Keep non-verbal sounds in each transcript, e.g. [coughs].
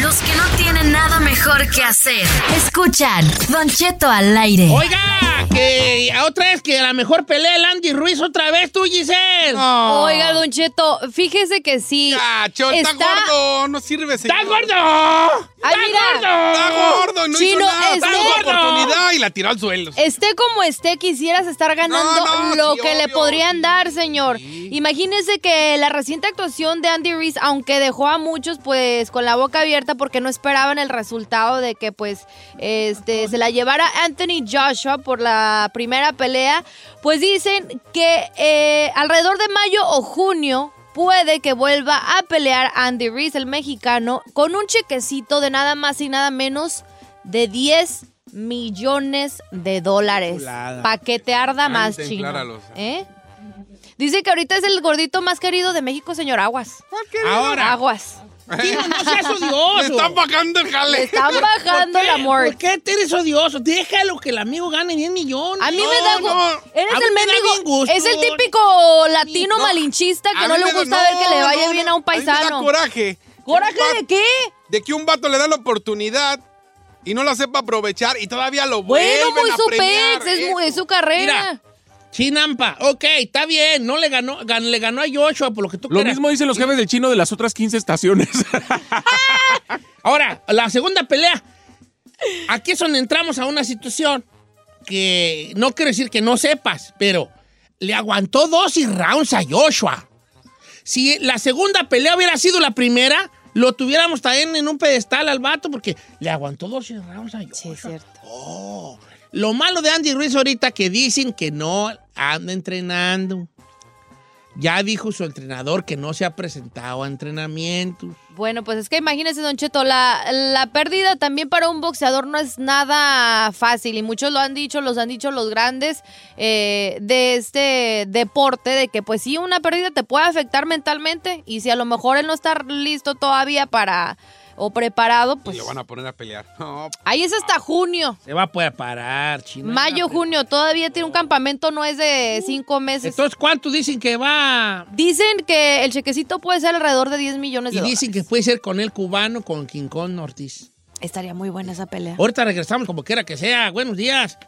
Los que no tienen nada mejor que hacer. Escuchan Don Cheto al aire. Oiga, que otra vez que la mejor pelea el Andy Ruiz otra vez tú, Giselle. Oiga, Don Cheto, fíjese que sí. Ah, Chol, está, gordo, no sirve, señor. ¡Está gordo! Ay, ¡Está mira. gordo! Está gordo, no Chino, hizo nada. está gordo. oportunidad y la tiró al suelo. Esté como esté, quisieras estar ganando No, no, lo sí, que le obvio. podrían dar, señor. Imagínese que la reciente actuación de Andy Reese, aunque dejó a muchos pues con la boca abierta porque no esperaban el resultado de que pues este se la llevara Anthony Joshua por la primera pelea, pues dicen que eh, alrededor de mayo o junio puede que vuelva a pelear Andy Reese, el mexicano, con un chequecito de nada más y nada menos de 10 millones de dólares. Pa' que te arda más, chino. ¿Eh? Dice que ahorita es el gordito más querido de México, señor Aguas. Ahora, Aguas. [laughs] Chino, no seas odioso. Le están bajando el jale. Le están bajando el amor. ¿Por qué eres odioso? Déjalo que el amigo gane 10 millones. A mí No, me da no. Eres A el mendigo. Es el típico latino No, malinchista que A no le da- gusta ver que le vaya bien a un A mí me da paisano. coraje. ¿Coraje de qué? De que un vato le da la oportunidad y no la sepa aprovechar y todavía lo vuelven Bueno, muy a su premiar. pex, es, es su carrera. Mira. Chinampa, ok, está bien. No le ganó, gan- le ganó a Joshua por lo que tú Lo quieras. mismo dicen los jefes del chino de las otras 15 estaciones. [laughs] Ahora, la segunda pelea. Aquí es donde entramos a una situación que no quiero decir que no sepas, pero le aguantó dos y rounds a Joshua. Si la segunda pelea hubiera sido la primera, lo tuviéramos también en un pedestal al vato porque le aguantó dos y rounds a Joshua. Sí, es cierto. Oh, lo malo de Andy Ruiz ahorita que dicen que no anda entrenando. Ya dijo su entrenador que no se ha presentado a entrenamientos. Bueno, pues es que imagínese, Don Cheto, la, la pérdida también para un boxeador no es nada fácil y muchos lo han dicho, los han dicho los grandes eh, de este deporte, de que pues sí, una pérdida te puede afectar mentalmente y si a lo mejor él no está listo todavía para o preparado, Y pues lo van a poner a pelear. [laughs] No, ahí es hasta junio. Se va a poder parar, chino. Mayo, junio, todavía tiene un campamento, no es de cinco meses. Entonces, ¿cuánto dicen que va? Dicen que el chequecito puede ser alrededor de 10 millones de Y dólares. dicen que puede ser con el cubano, con King Kong Ortiz. Estaría muy buena esa pelea. Ahorita regresamos como quiera que sea. Buenos días.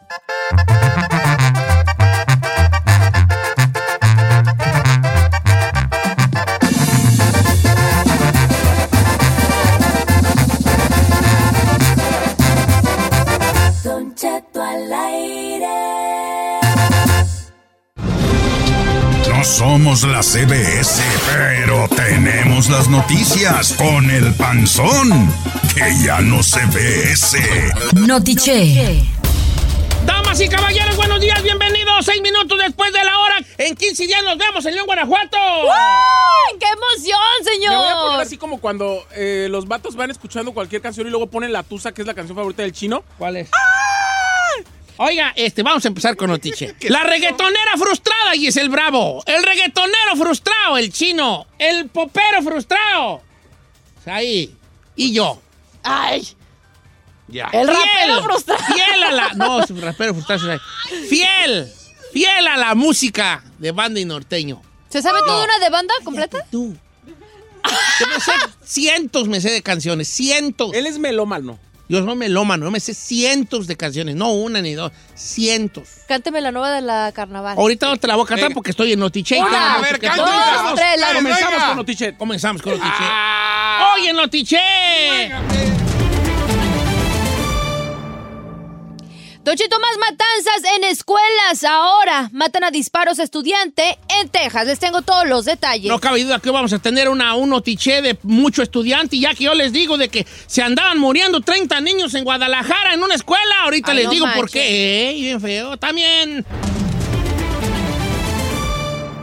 No somos la CBS, pero tenemos las noticias con el panzón, que ya no se ve ese. Notiche. Damas y caballeros, buenos días, bienvenidos. Seis minutos después de la hora. En 15 días nos vemos en León, Guanajuato. ¡Ay, ¡Qué emoción, Me voy a poner señor! así como cuando eh, los vatos van escuchando cualquier canción y luego ponen la tusa, que es la canción favorita del chino. ¿Cuál es? Oiga, este, vamos a empezar con noticia. La reggaetonera frustrada, y es el Bravo. El reggaetonero frustrado, el chino. El popero frustrado. Ahí. Y yo. ¡Ay! Ya. El rapero frustrado. Fiel a la. No, rapero frustrado. es ahí. Fiel. Fiel a la música de banda y norteño. ¿Se sabe toda una de banda completa? Tú. Yo me sé cientos, me sé de canciones. Cientos. Él es melómano. Yo soy melómano, yo me sé cientos de canciones. No una ni dos. Cientos. Cánteme la nueva de la carnaval. Ahorita no te la voy a cantar Venga. porque estoy en Notiche. Una, a ver, dos, cántela. tres, la Comenzamos venga. con Notichet. Comenzamos con Notiche. Ah. ¡Oye, Notiche! Don Cheto, más matanzas en escuelas ahora. Matan a disparos a estudiante en Texas. Les tengo todos los detalles. No cabe duda que vamos a tener una, un notiche de mucho estudiante, y ya que yo les digo de que se andaban muriendo 30 niños en Guadalajara en una escuela. Ahorita Ay, les no digo por qué. ¿eh? Bien feo. También.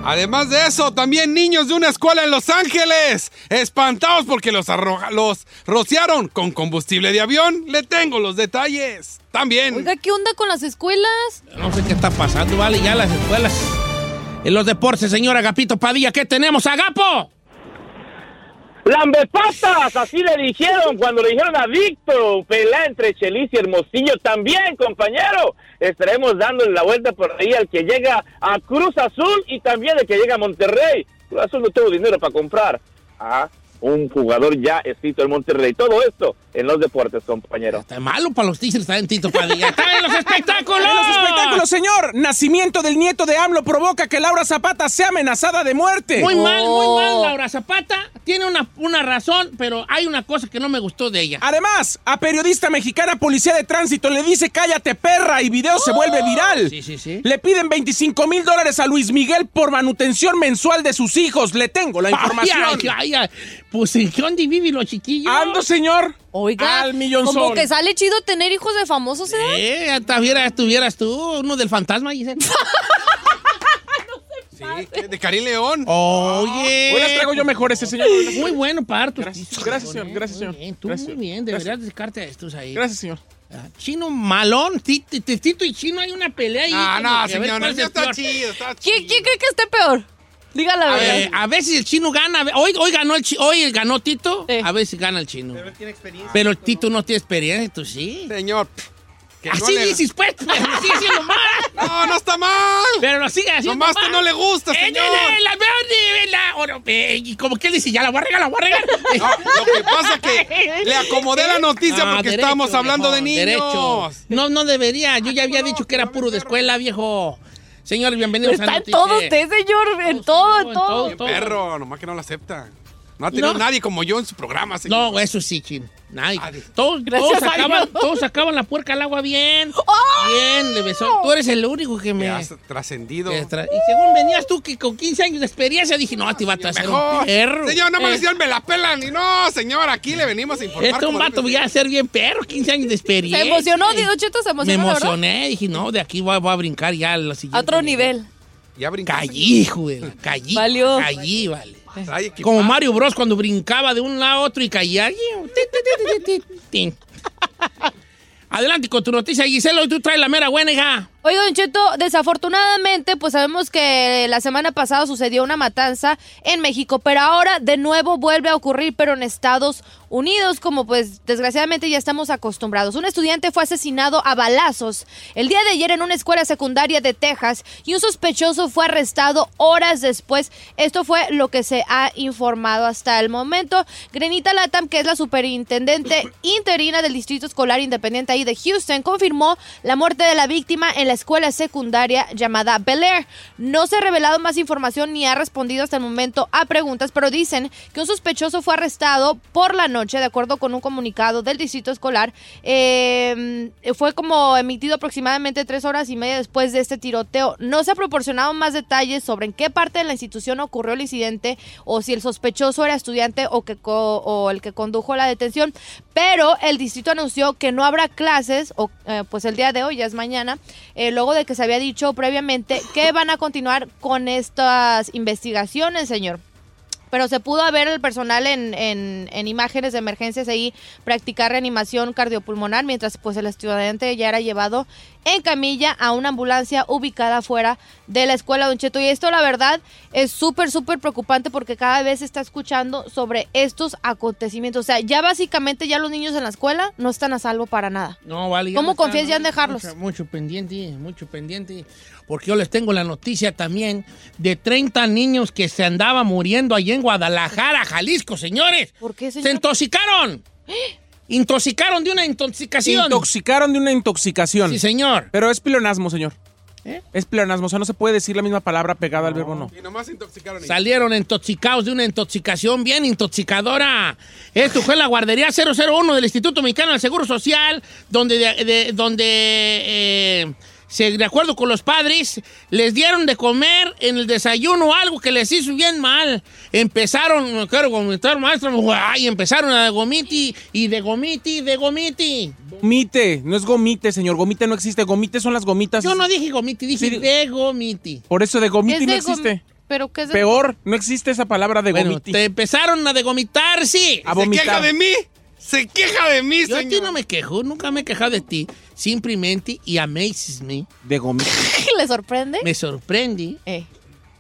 Además de eso, también niños de una escuela en Los Ángeles, espantados porque los, arroja- los rociaron con combustible de avión. Le tengo los detalles. También. Oiga, ¿qué onda con las escuelas? No sé qué está pasando, vale, ya las escuelas. En los deportes, señor Agapito Padilla, ¿qué tenemos, Agapo? Lambepatas, así le dijeron cuando le dijeron a Víctor, pelea entre Chelis y Hermosillo también, compañero. Estaremos dándole la vuelta por ahí al que llega a Cruz Azul y también al que llega a Monterrey. Cruz Azul no tuvo dinero para comprar a un jugador ya escrito en Monterrey. Todo esto en los deportes, compañero. Está malo para los Tigres, está en Tito Padilla. [laughs] ¡Está en los espectáculos! En los espectáculos, señor. Nacimiento del nieto de AMLO provoca que Laura Zapata sea amenazada de muerte. Muy mal, muy Oh. mal, Laura Zapata. Tiene una, una razón, pero hay una cosa que no me gustó de ella. Además, a periodista mexicana policía de tránsito le dice cállate perra y video se vuelve viral. Sí, sí, sí. Le piden 25 mil dólares a Luis Miguel por manutención mensual de sus hijos. Le tengo la información. Ay, ay, ay. Pues, ¿en qué dónde viven los chiquillos? Ando, señor. Oiga, Al millón como que sale chido tener hijos de famosos, ¿eh? Eh, ya tuvieras, tuvieras tú uno del fantasma, Giselle. [laughs] Sí, de Karim León. Oye. Hoy las traigo yo mejores, ese señor. Muy bueno para tus Gracias, hijos, gracias, señor, gracias, muy señor. bien, tú Gracias, muy bien, gracias. deberías dedicarte a estos ahí. Gracias, señor. Ah, Chino malón, Tito, y Chino hay una pelea ahí. Ah, no, señor, no, está chido, está chido. ¿Quién, quién cree que esté peor? Diga la A, verdad. ver, a veces el chino gana. Hoy, hoy ganó el hoy ganó Tito. Eh. A veces gana el chino. Pero el Tito no tiene experiencia, tú sí. Señor. no Así le- dices, pues, pero lo sigue haciendo mal. [laughs] No, no está mal. Pero lo sigue haciendo Nomás mal. que no le gusta, Eh, señor. eh, la peor de la- eh, Y como que él dice, ya la voy a regar, la voy a regar. No, lo que pasa es que le acomodé la noticia Ah, porque derecho, estábamos hablando de niños. derecho. No, no debería. Yo ya había dicho que era puro de escuela, viejo. Señores, bienvenidos a Está en Noticias. todo usted, señor. En todo, en todo. Qué perro, nomás que no lo acepta. No ha tenido No. nadie como yo en su programa, señor. No, eso sí, chino. Nadie. Nadie. Todos, Gracias todos, sacaban, todos sacaban la puerca al agua bien. Bien, le besó. Tú eres el único que Que me... has trascendido. tra- y según venías tú que con 15 años de experiencia, dije, no, te va a traer un Mejor. perro. Señor, no me Eh, decían, me la pelan. Y no, señor, aquí le venimos a informar. Este es un vato ser. a ser bien perro, 15 años de experiencia. Se emocionó, Dido Cheto, se Me emocionó, verdad. emocioné, dije, no, de aquí voy, a- voy a brincar ya a la siguiente. A otro nivel. Ya brincó. Callí, güey, callí. Valió. Callí, vale. Como Mario Bros cuando brincaba de un lado a otro y caía. Adelante con tu noticia, Gisela. Hoy tú traes la mera buena, hija. Oiga, Don Cheto, desafortunadamente, pues sabemos que la semana pasada sucedió una matanza en México, pero ahora de nuevo vuelve a ocurrir, pero en Estados Unidos, como pues desgraciadamente ya estamos acostumbrados. Un estudiante fue asesinado a balazos el día de ayer en una escuela secundaria de Texas y un sospechoso fue arrestado horas después. Esto fue lo que se ha informado hasta el momento. Grenita Latam, que es la superintendente interina del Distrito Escolar Independiente ahí de Houston, confirmó la muerte de la víctima en la escuela secundaria llamada Bel Air. No se ha revelado más información ni ha respondido hasta el momento a preguntas, pero dicen que un sospechoso fue arrestado por la noche, de acuerdo con un comunicado del distrito escolar. Eh, fue como emitido aproximadamente tres horas y media después de este tiroteo. No se ha proporcionado más detalles sobre en qué parte de la institución ocurrió el incidente o si el sospechoso era estudiante o, que o el que condujo la detención, pero el distrito anunció que no habrá clases, o, eh, pues el día de hoy, ya es mañana, eh, luego de que se había dicho previamente que van a continuar con estas investigaciones, señor. Pero se pudo ver el personal en, en- en imágenes de emergencias ahí practicar reanimación cardiopulmonar, mientras pues el estudiante ya era llevado en camilla a una ambulancia ubicada fuera de la escuela Don Cheto. Y esto la verdad es súper, súper preocupante porque cada vez se está escuchando sobre estos acontecimientos. O sea, ya básicamente ya los niños en la escuela no están a salvo para nada. No, vale. ¿Cómo no confías ya en dejarlos? Mucho, mucho pendiente, mucho pendiente. Porque yo les tengo la noticia también de 30 niños que se andaban muriendo allí en Guadalajara, Jalisco, señores. ¿Por qué, Se señor? intoxicaron. Intoxicaron de una Se intoxicación. intoxicaron de una intoxicación. Sí, señor. Pero es pleonasmo, señor. ¿Eh? Es pleonasmo, o sea, no se puede decir la misma palabra pegada al verbo no. Y nomás se intoxicaron. Salieron intoxicados de una intoxicación bien intoxicadora. Esto fue en la guardería 001 del Instituto Mexicano del Seguro Social, donde, de- de- donde eh, se, de acuerdo con los padres, les dieron de comer en el desayuno algo que les hizo bien mal. Empezaron, me quiero comentar, maestro, ay, empezaron a de gomiti y de gomiti y de gomiti. Gomite, no es gomite, señor. Gomite no existe. Gomite son las gomitas. Yo no dije gomiti, dije Sí. de gomiti. Por eso de gomite Es no de gom- existe. ¿Pero qué es de Peor, no existe esa palabra de Bueno, gomiti. te empezaron a degomitar, sí. A ¿Se vomitar. queja de mí? ¿Se queja de mí, Yo a ti señor? no me quejo, nunca me he quejado de ti. Simplemente, y amazes me, De. [laughs] ¿Le sorprende? me sorprende Eh.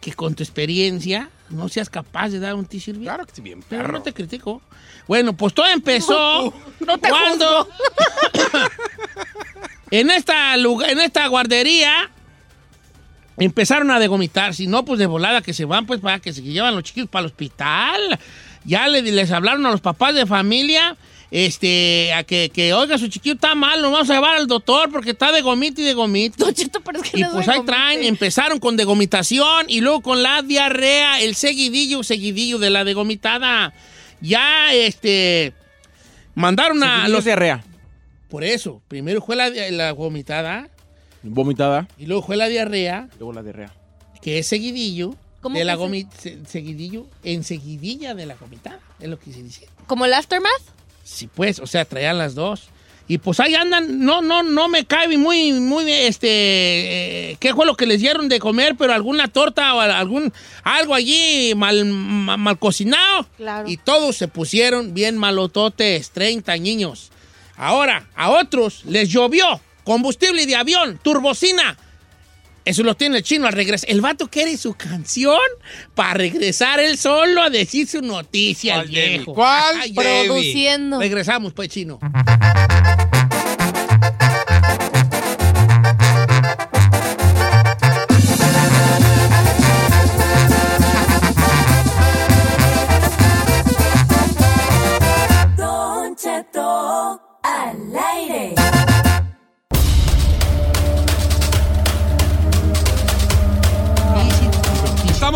que con tu experiencia no seas capaz de dar un t bien. Claro que sí, bien, Pero perro. no te critico. Bueno, pues todo empezó cuando [laughs] en esta lugar, en esta guardería empezaron a degomitar, si no pues de volada que se van pues para que se llevan los chiquillos para el hospital. Ya le- les hablaron a los papás de familia este a que, que oiga su chiquillo está mal, lo vamos a llevar al doctor porque está de gomita y de gomita. Don Cheto, pero es que Y les pues ahí gomite. traen, empezaron con degomitación y luego con la diarrea, el seguidillo, seguidillo de la degomitada. Ya, este, mandaron a Seguidillos los... diarrea. Por eso, primero fue la, la vomitada Vomitada. y luego fue la diarrea, Luego la diarrea. que es seguidillo ¿Cómo de la que se- gomi- se- seguidillo, en seguidilla de la vomitada, es lo que se dice. ¿Como el aftermath? Sí, pues, o sea, traían las dos. Y pues ahí andan, no, no, no me cae muy, muy, este, eh, ¿qué fue lo que les dieron de comer? Pero alguna torta o algún, algo allí mal, ma- mal cocinado. Claro. Y todos se pusieron bien malototes, 30 niños. Ahora, a otros les llovió combustible de avión, turbocina. Eso lo tiene el chino al regresar. El vato quiere su canción para regresar él solo a decir su noticia, ¿Cuál, viejo. ¿Cuál? Ay. Produciendo. Regresamos, pues, chino.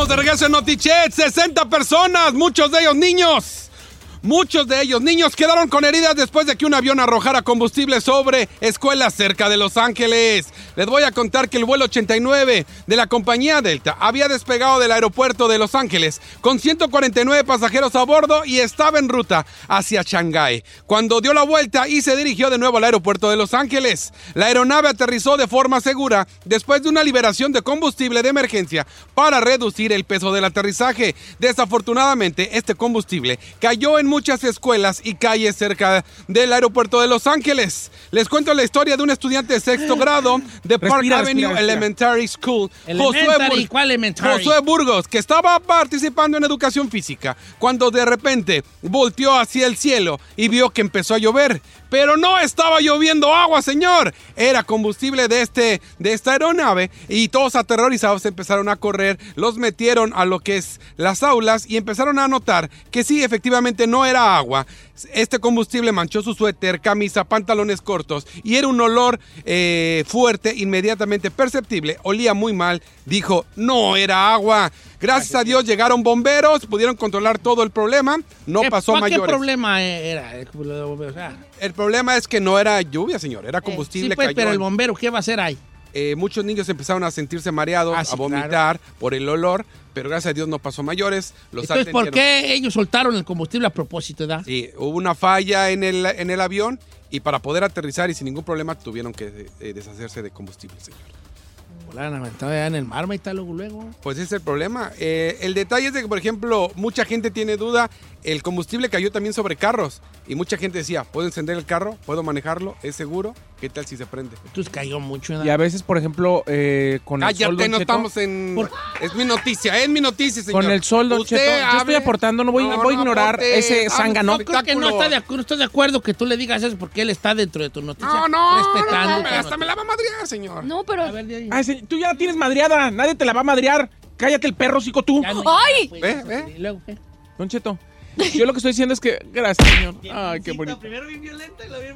De regreso en Notichet. 60 personas, muchos de ellos niños. Muchos de ellos niños quedaron con heridas después de que un avión arrojara combustible sobre escuelas cerca de Los Ángeles. Les voy a contar que el vuelo 89 de la compañía Delta había despegado del aeropuerto de Los Ángeles con 149 pasajeros a bordo y estaba en ruta hacia Shanghái. Cuando dio la vuelta y se dirigió de nuevo al aeropuerto de Los Ángeles, la aeronave aterrizó de forma segura después de una liberación de combustible de emergencia para reducir el peso del aterrizaje. Desafortunadamente, este combustible cayó en muchas escuelas y calles cerca del aeropuerto de Los Ángeles. Les cuento la historia de un estudiante de sexto [gasps] grado de Park Respira, Avenue respira, respira. Elementary School, Elementary, Bur- ¿cuál elementary? Josué Burgos, que estaba participando en educación física, cuando de repente volteó hacia el cielo y vio que empezó a llover. Pero no estaba lloviendo agua, señor. Era combustible de, este, de esta aeronave y todos aterrorizados empezaron a correr, los metieron a lo que es las aulas y empezaron a notar que sí, efectivamente no no era agua, este combustible manchó su suéter, camisa, pantalones cortos y era un olor eh, fuerte, inmediatamente perceptible. Olía muy mal. Dijo, no era agua. Gracias a Dios llegaron bomberos, pudieron controlar todo el problema. No ¿Qué- pasó a ¿Qué mayores. problema era? O sea, El problema es que no era lluvia, señor, era combustible. sí, pues, cayó pero el bombero, ¿qué va a hacer ahí? Eh, muchos niños empezaron a sentirse mareados, Ah, sí, a vomitar por el olor, pero gracias a Dios no pasó mayores. Los Entonces, ¿por qué ellos soltaron el combustible a propósito, da? Sí, hubo una falla en el, en el avión y para poder aterrizar y sin ningún problema tuvieron que eh, deshacerse de combustible, señor. Volaron aventado allá en el mar, está luego, luego. Pues ese es el problema. Eh, el detalle es de que, por ejemplo, mucha gente tiene duda, el combustible cayó también sobre carros y mucha gente decía, ¿puedo encender el carro? ¿Puedo manejarlo? ¿Es seguro? ¿Qué tal si se prende? Entonces cayó mucho. ¿verdad? Y a veces, por ejemplo, eh, con el sol, Cállate, no Cheto, estamos en... Es mi noticia, es mi noticia, señor. Con el sol, Don Usted Cheto, yo estoy aportando, no voy, No, voy a no ignorar aporte, ese zángano. Yo creo que no está de acuerdo, no estoy de acuerdo que tú le digas eso porque él está dentro de tu noticia. No, no, respetando. no, tu hasta me la va a madrear, señor. No, pero. A ver, de ahí. Ay, se- tú ya la tienes madreada, nadie te la va a madrear. Cállate el perro, chico, tú. Ya no- ¡Ay! pues, Ve, ve. ¿y luego qué? Don Cheto, yo lo que estoy diciendo es que... Gracias, señor. Ay, qué bonito.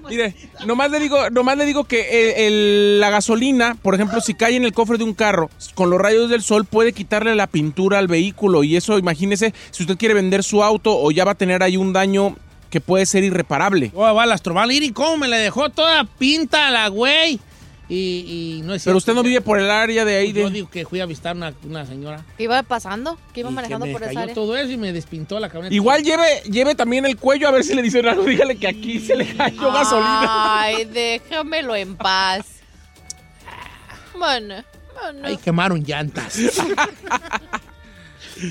Mire, nomás le digo, nomás le digo que eh, el- la gasolina, por ejemplo, si cae en el cofre de un carro, con los rayos del sol puede quitarle la pintura al vehículo y eso, imagínese, si usted quiere vender su auto o ya va a tener ahí un daño que puede ser irreparable. Oh, va a Astroval. ¿Y cómo me la dejó toda pinta la güey? Y, y no es Pero usted no vive por el área de ahí Yo de... digo que fui a visitar una, una señora. ¿Qué iba pasando? ¿Qué iba y que manejando me por esa área? todo eso y me despintó la camioneta. Igual lleve, lleve también el cuello a ver si le dicen algo. Dígale que aquí se le cayó gasolina. Ay, déjamelo en paz. [laughs] Bueno, bueno. Ahí quemaron llantas. [laughs]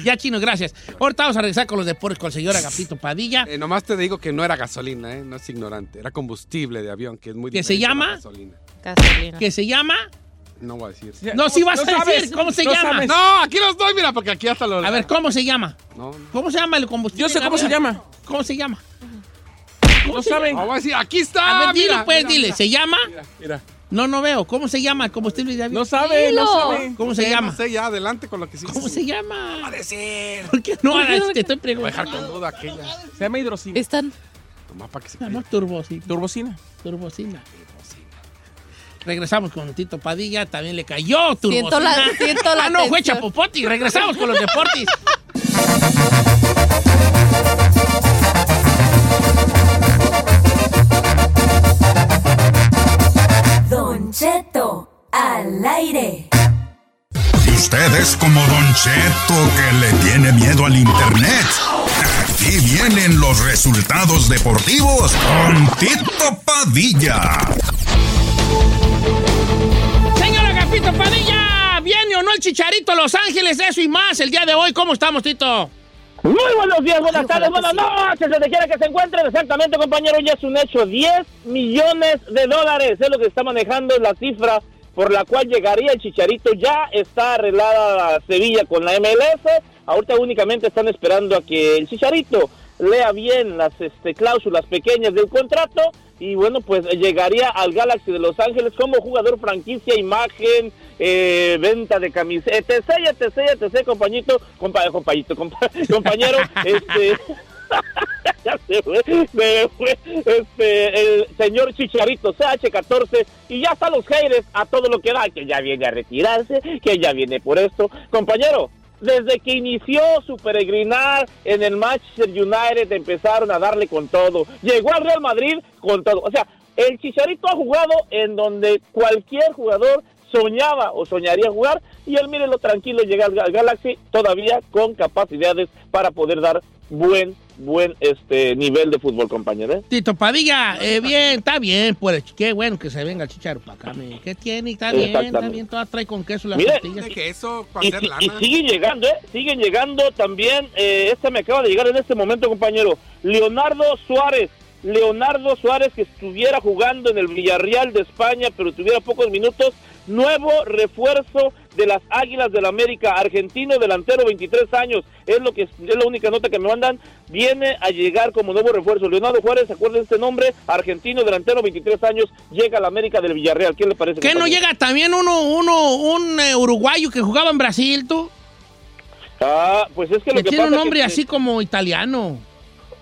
ya, chino, gracias. Ahorita vamos a regresar con los deportes con el señor Agapito Padilla. Eh, nomás te digo que no era gasolina, ¿eh? No es ignorante. Era combustible de avión, que es muy ¿Que se llama? gasolina. Gasolina. Que se llama. No voy a decir. No, sí vas a sabes, decir. ¿Cómo se no llama? sabes. No, aquí los doy, mira, porque aquí hasta los... A ver, ¿cómo se llama? No, no. ¿Cómo se llama el combustible? Yo sé cómo se llama. ¿Cómo se llama? No saben. Voy a decir, aquí está. A ver, dile, mira, pues, mira, dile. mira. ¿Se llama? Mira, mira. No, no veo. ¿Cómo se llama el combustible de avión? No sabe, no sabe. ¿Cómo se Sí, llama? No sé, ya, adelante con lo que sí. ¿Cómo se llama? Va a decir. ¿Por qué no? Te estoy Voy a dejar preguntando. con duda aquella. Se llama hidrocina. Están. Nomás para que se no, turbocina. Turbocina. Turbocina. Regresamos con Tito Padilla, también le cayó turbocina. Siento la- siento la Ah, no, fue tensión. Chapopote. Regresamos con los deportes. [laughs] Cheto, al aire. Y usted es como Don Cheto que le tiene miedo al internet. Aquí vienen los resultados deportivos con Tito Padilla. Señor Agapito Padilla, ¿viene o no el chicharito a Los Ángeles? Eso y más el día de hoy. ¿Cómo estamos, Tito? Muy buenos días, buenas Ay, tardes, buenas noches, donde quiera que se encuentren. Exactamente, compañero, ya es un hecho. 10 millones de dólares es lo que está manejando la cifra por la cual llegaría el Chicharito. Ya está arreglada Sevilla con la MLS. Ahorita únicamente están esperando a que el Chicharito lea bien las este, cláusulas pequeñas del contrato y bueno, pues llegaría al Galaxy de Los Ángeles como jugador franquicia, imagen, eh, venta de camisetas, etc, etc, etc, compañito, compa, compañito, compa- [laughs] compañero, este... [laughs] ya se fue, me fue, este, el señor Chicharito CH14 y ya están los haters a todo lo que da, que ya viene a retirarse, que ya viene por esto. Compañero, desde que inició su peregrinar en el Manchester United empezaron a darle con todo. Llegó al Real Madrid con todo. O sea, el Chicharito ha jugado en donde cualquier jugador soñaba o soñaría jugar y él mírenlo tranquilo llega al, al Galaxy todavía con capacidades para poder dar buen buen este nivel de fútbol compañero ¿eh? Tito Padilla, eh, bien, está bien, pues qué bueno que se venga el chicharo para acá. me- ¿Qué tiene? Está bien, está bien, toda trae con queso las Mire, tortillas. que eso para y, hacer y- lana. y siguen llegando, ¿eh? Siguen llegando también. Eh, este me acaba de llegar en este momento, compañero. Leonardo Suárez. Leonardo Suárez que estuviera jugando en el Villarreal de España, pero tuviera pocos minutos. Nuevo refuerzo de las Águilas del América, argentino, delantero, 23 años. Es lo que es la única nota que me mandan. Viene a llegar como nuevo refuerzo. Leonardo Juárez, acuerden este nombre, argentino, delantero, 23 años, llega a la América del Villarreal. ¿Qué le parece? ¿Qué no compañero? llega también uno, uno, un eh, uruguayo que jugaba en Brasil, tú? Ah, pues es que lo Que que tiene un pasa nombre que- así como italiano.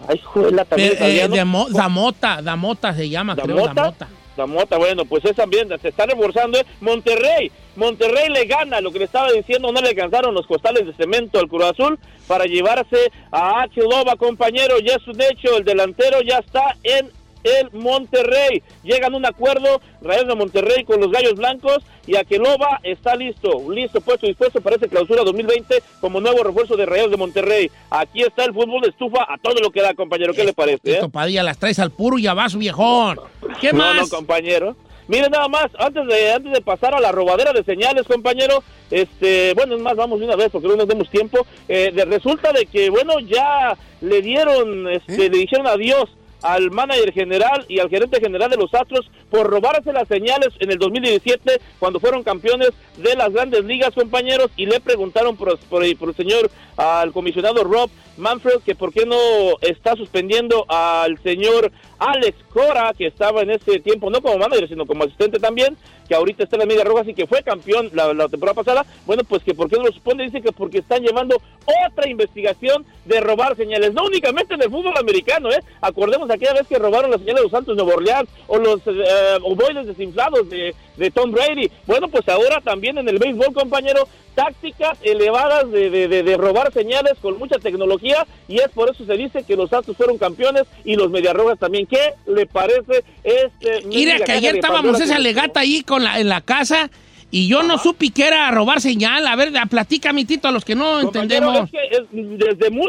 Ay, juela, también. Eh, Damota, Damota se llama, creo, ¿Damota? La mota, bueno, pues es también, se está reforzando. Monterrey, Monterrey le gana, lo que le estaba diciendo, no le alcanzaron los costales de cemento al Cruz Azul para llevarse a Achiloba, compañero, ya es un hecho, el delantero ya está en el Monterrey. Llegan a un acuerdo, Rayados de Monterrey con los Gallos Blancos y Aqueloba está listo, listo, puesto, dispuesto para esa clausura 2020 como nuevo refuerzo de Rayados de Monterrey. Aquí está el fútbol de estufa a todo lo que da, compañero, ¿qué le parece? eh? Tito Padilla, las traes al puro y a vaso, viejón. ¿Qué no, más? no, compañero. Miren nada más, antes de antes de pasar a la robadera de señales, compañero, este, bueno, es más, vamos de una vez porque no nos demos tiempo. Eh, de- resulta de que, bueno, ya le dieron, este, le dijeron adiós al manager general y al gerente general de los Astros por robarse las señales en el 2017 cuando fueron campeones de las grandes ligas, compañeros, y le preguntaron por, por, por el señor, al comisionado Rob Manfred, que por qué no está suspendiendo al señor Alex Cora, que estaba en ese tiempo no como manager, sino como asistente también, que ahorita está en la Media Rojas y que fue campeón la, temporada pasada. Bueno, pues que por qué no lo suspende, dice que porque están llevando otra investigación de robar señales, no únicamente en el fútbol americano, ¿eh? Acordemos aquella vez que robaron las señales de los Santos de Nueva Orleans o los eh, desinflados de, de Tom Brady. Bueno, pues ahora también en el béisbol, compañero, tácticas elevadas de, de, de- de robar señales con mucha tecnología y es por eso se dice que los Astros fueron campeones y los Mediarrojas también. ¿Qué le parece este? Mira que ayer estábamos esa legata ahí con la, en la casa y yo no supe que era robar señal. A ver, platica, mi tito, a los que no entendemos. es que es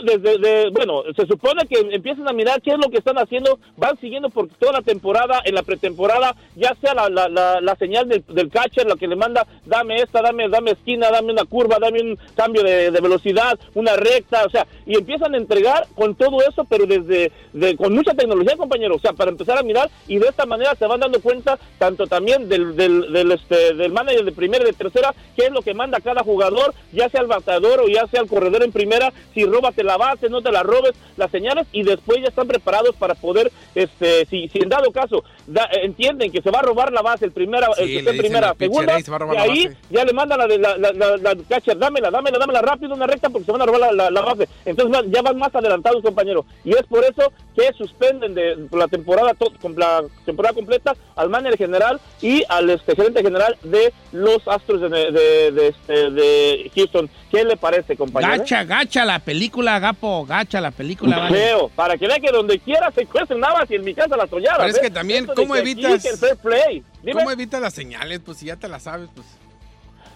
desde, de- bueno, se supone que empiezan a mirar qué es lo que están haciendo, van siguiendo por toda la temporada, en la pretemporada, ya sea la, la, la, la señal del, del catcher, la que le manda, dame esta, dame, dame esquina, dame una curva, dame un cambio de, de velocidad, una recta, o sea, y empiezan a entregar con todo eso, pero desde, de- con mucha tecnología, compañero, o sea, para empezar a mirar, y de esta manera se van dando cuenta, tanto también del, del, del, este, del manager de primera y de tercera, qué es lo que manda cada jugador, ya sea el bateador o ya sea el corredor en primera, si róbate la base, no te la robes, las señales, y después ya están preparados para poder, este, si, si en dado caso da- eh, entienden que se va a robar la base, el primera, Sí, el que esté en primera, segunda, "Ey, se va a robar y la ahí base". ya le mandan la la, la, la, la catcher, dámela, dámela, dámela rápido, una recta, porque se van a robar la, base. Entonces ya van más adelantados, compañero. Y es por eso que suspenden de la temporada la temporada completa al manager general y al este, gerente general de los Astros de, de, de, este, de Houston. ¿Qué le parece, compañero? Gacha, gacha la película, Gapo, gacha la película. vale. Feo, para que vea que donde quiera se cuecen navas y en mi casa las tolladas. Pero es ¿eh? que también, ¿cómo evitas- play. ¿Cómo evitas las señales? Pues si ya te las sabes, pues.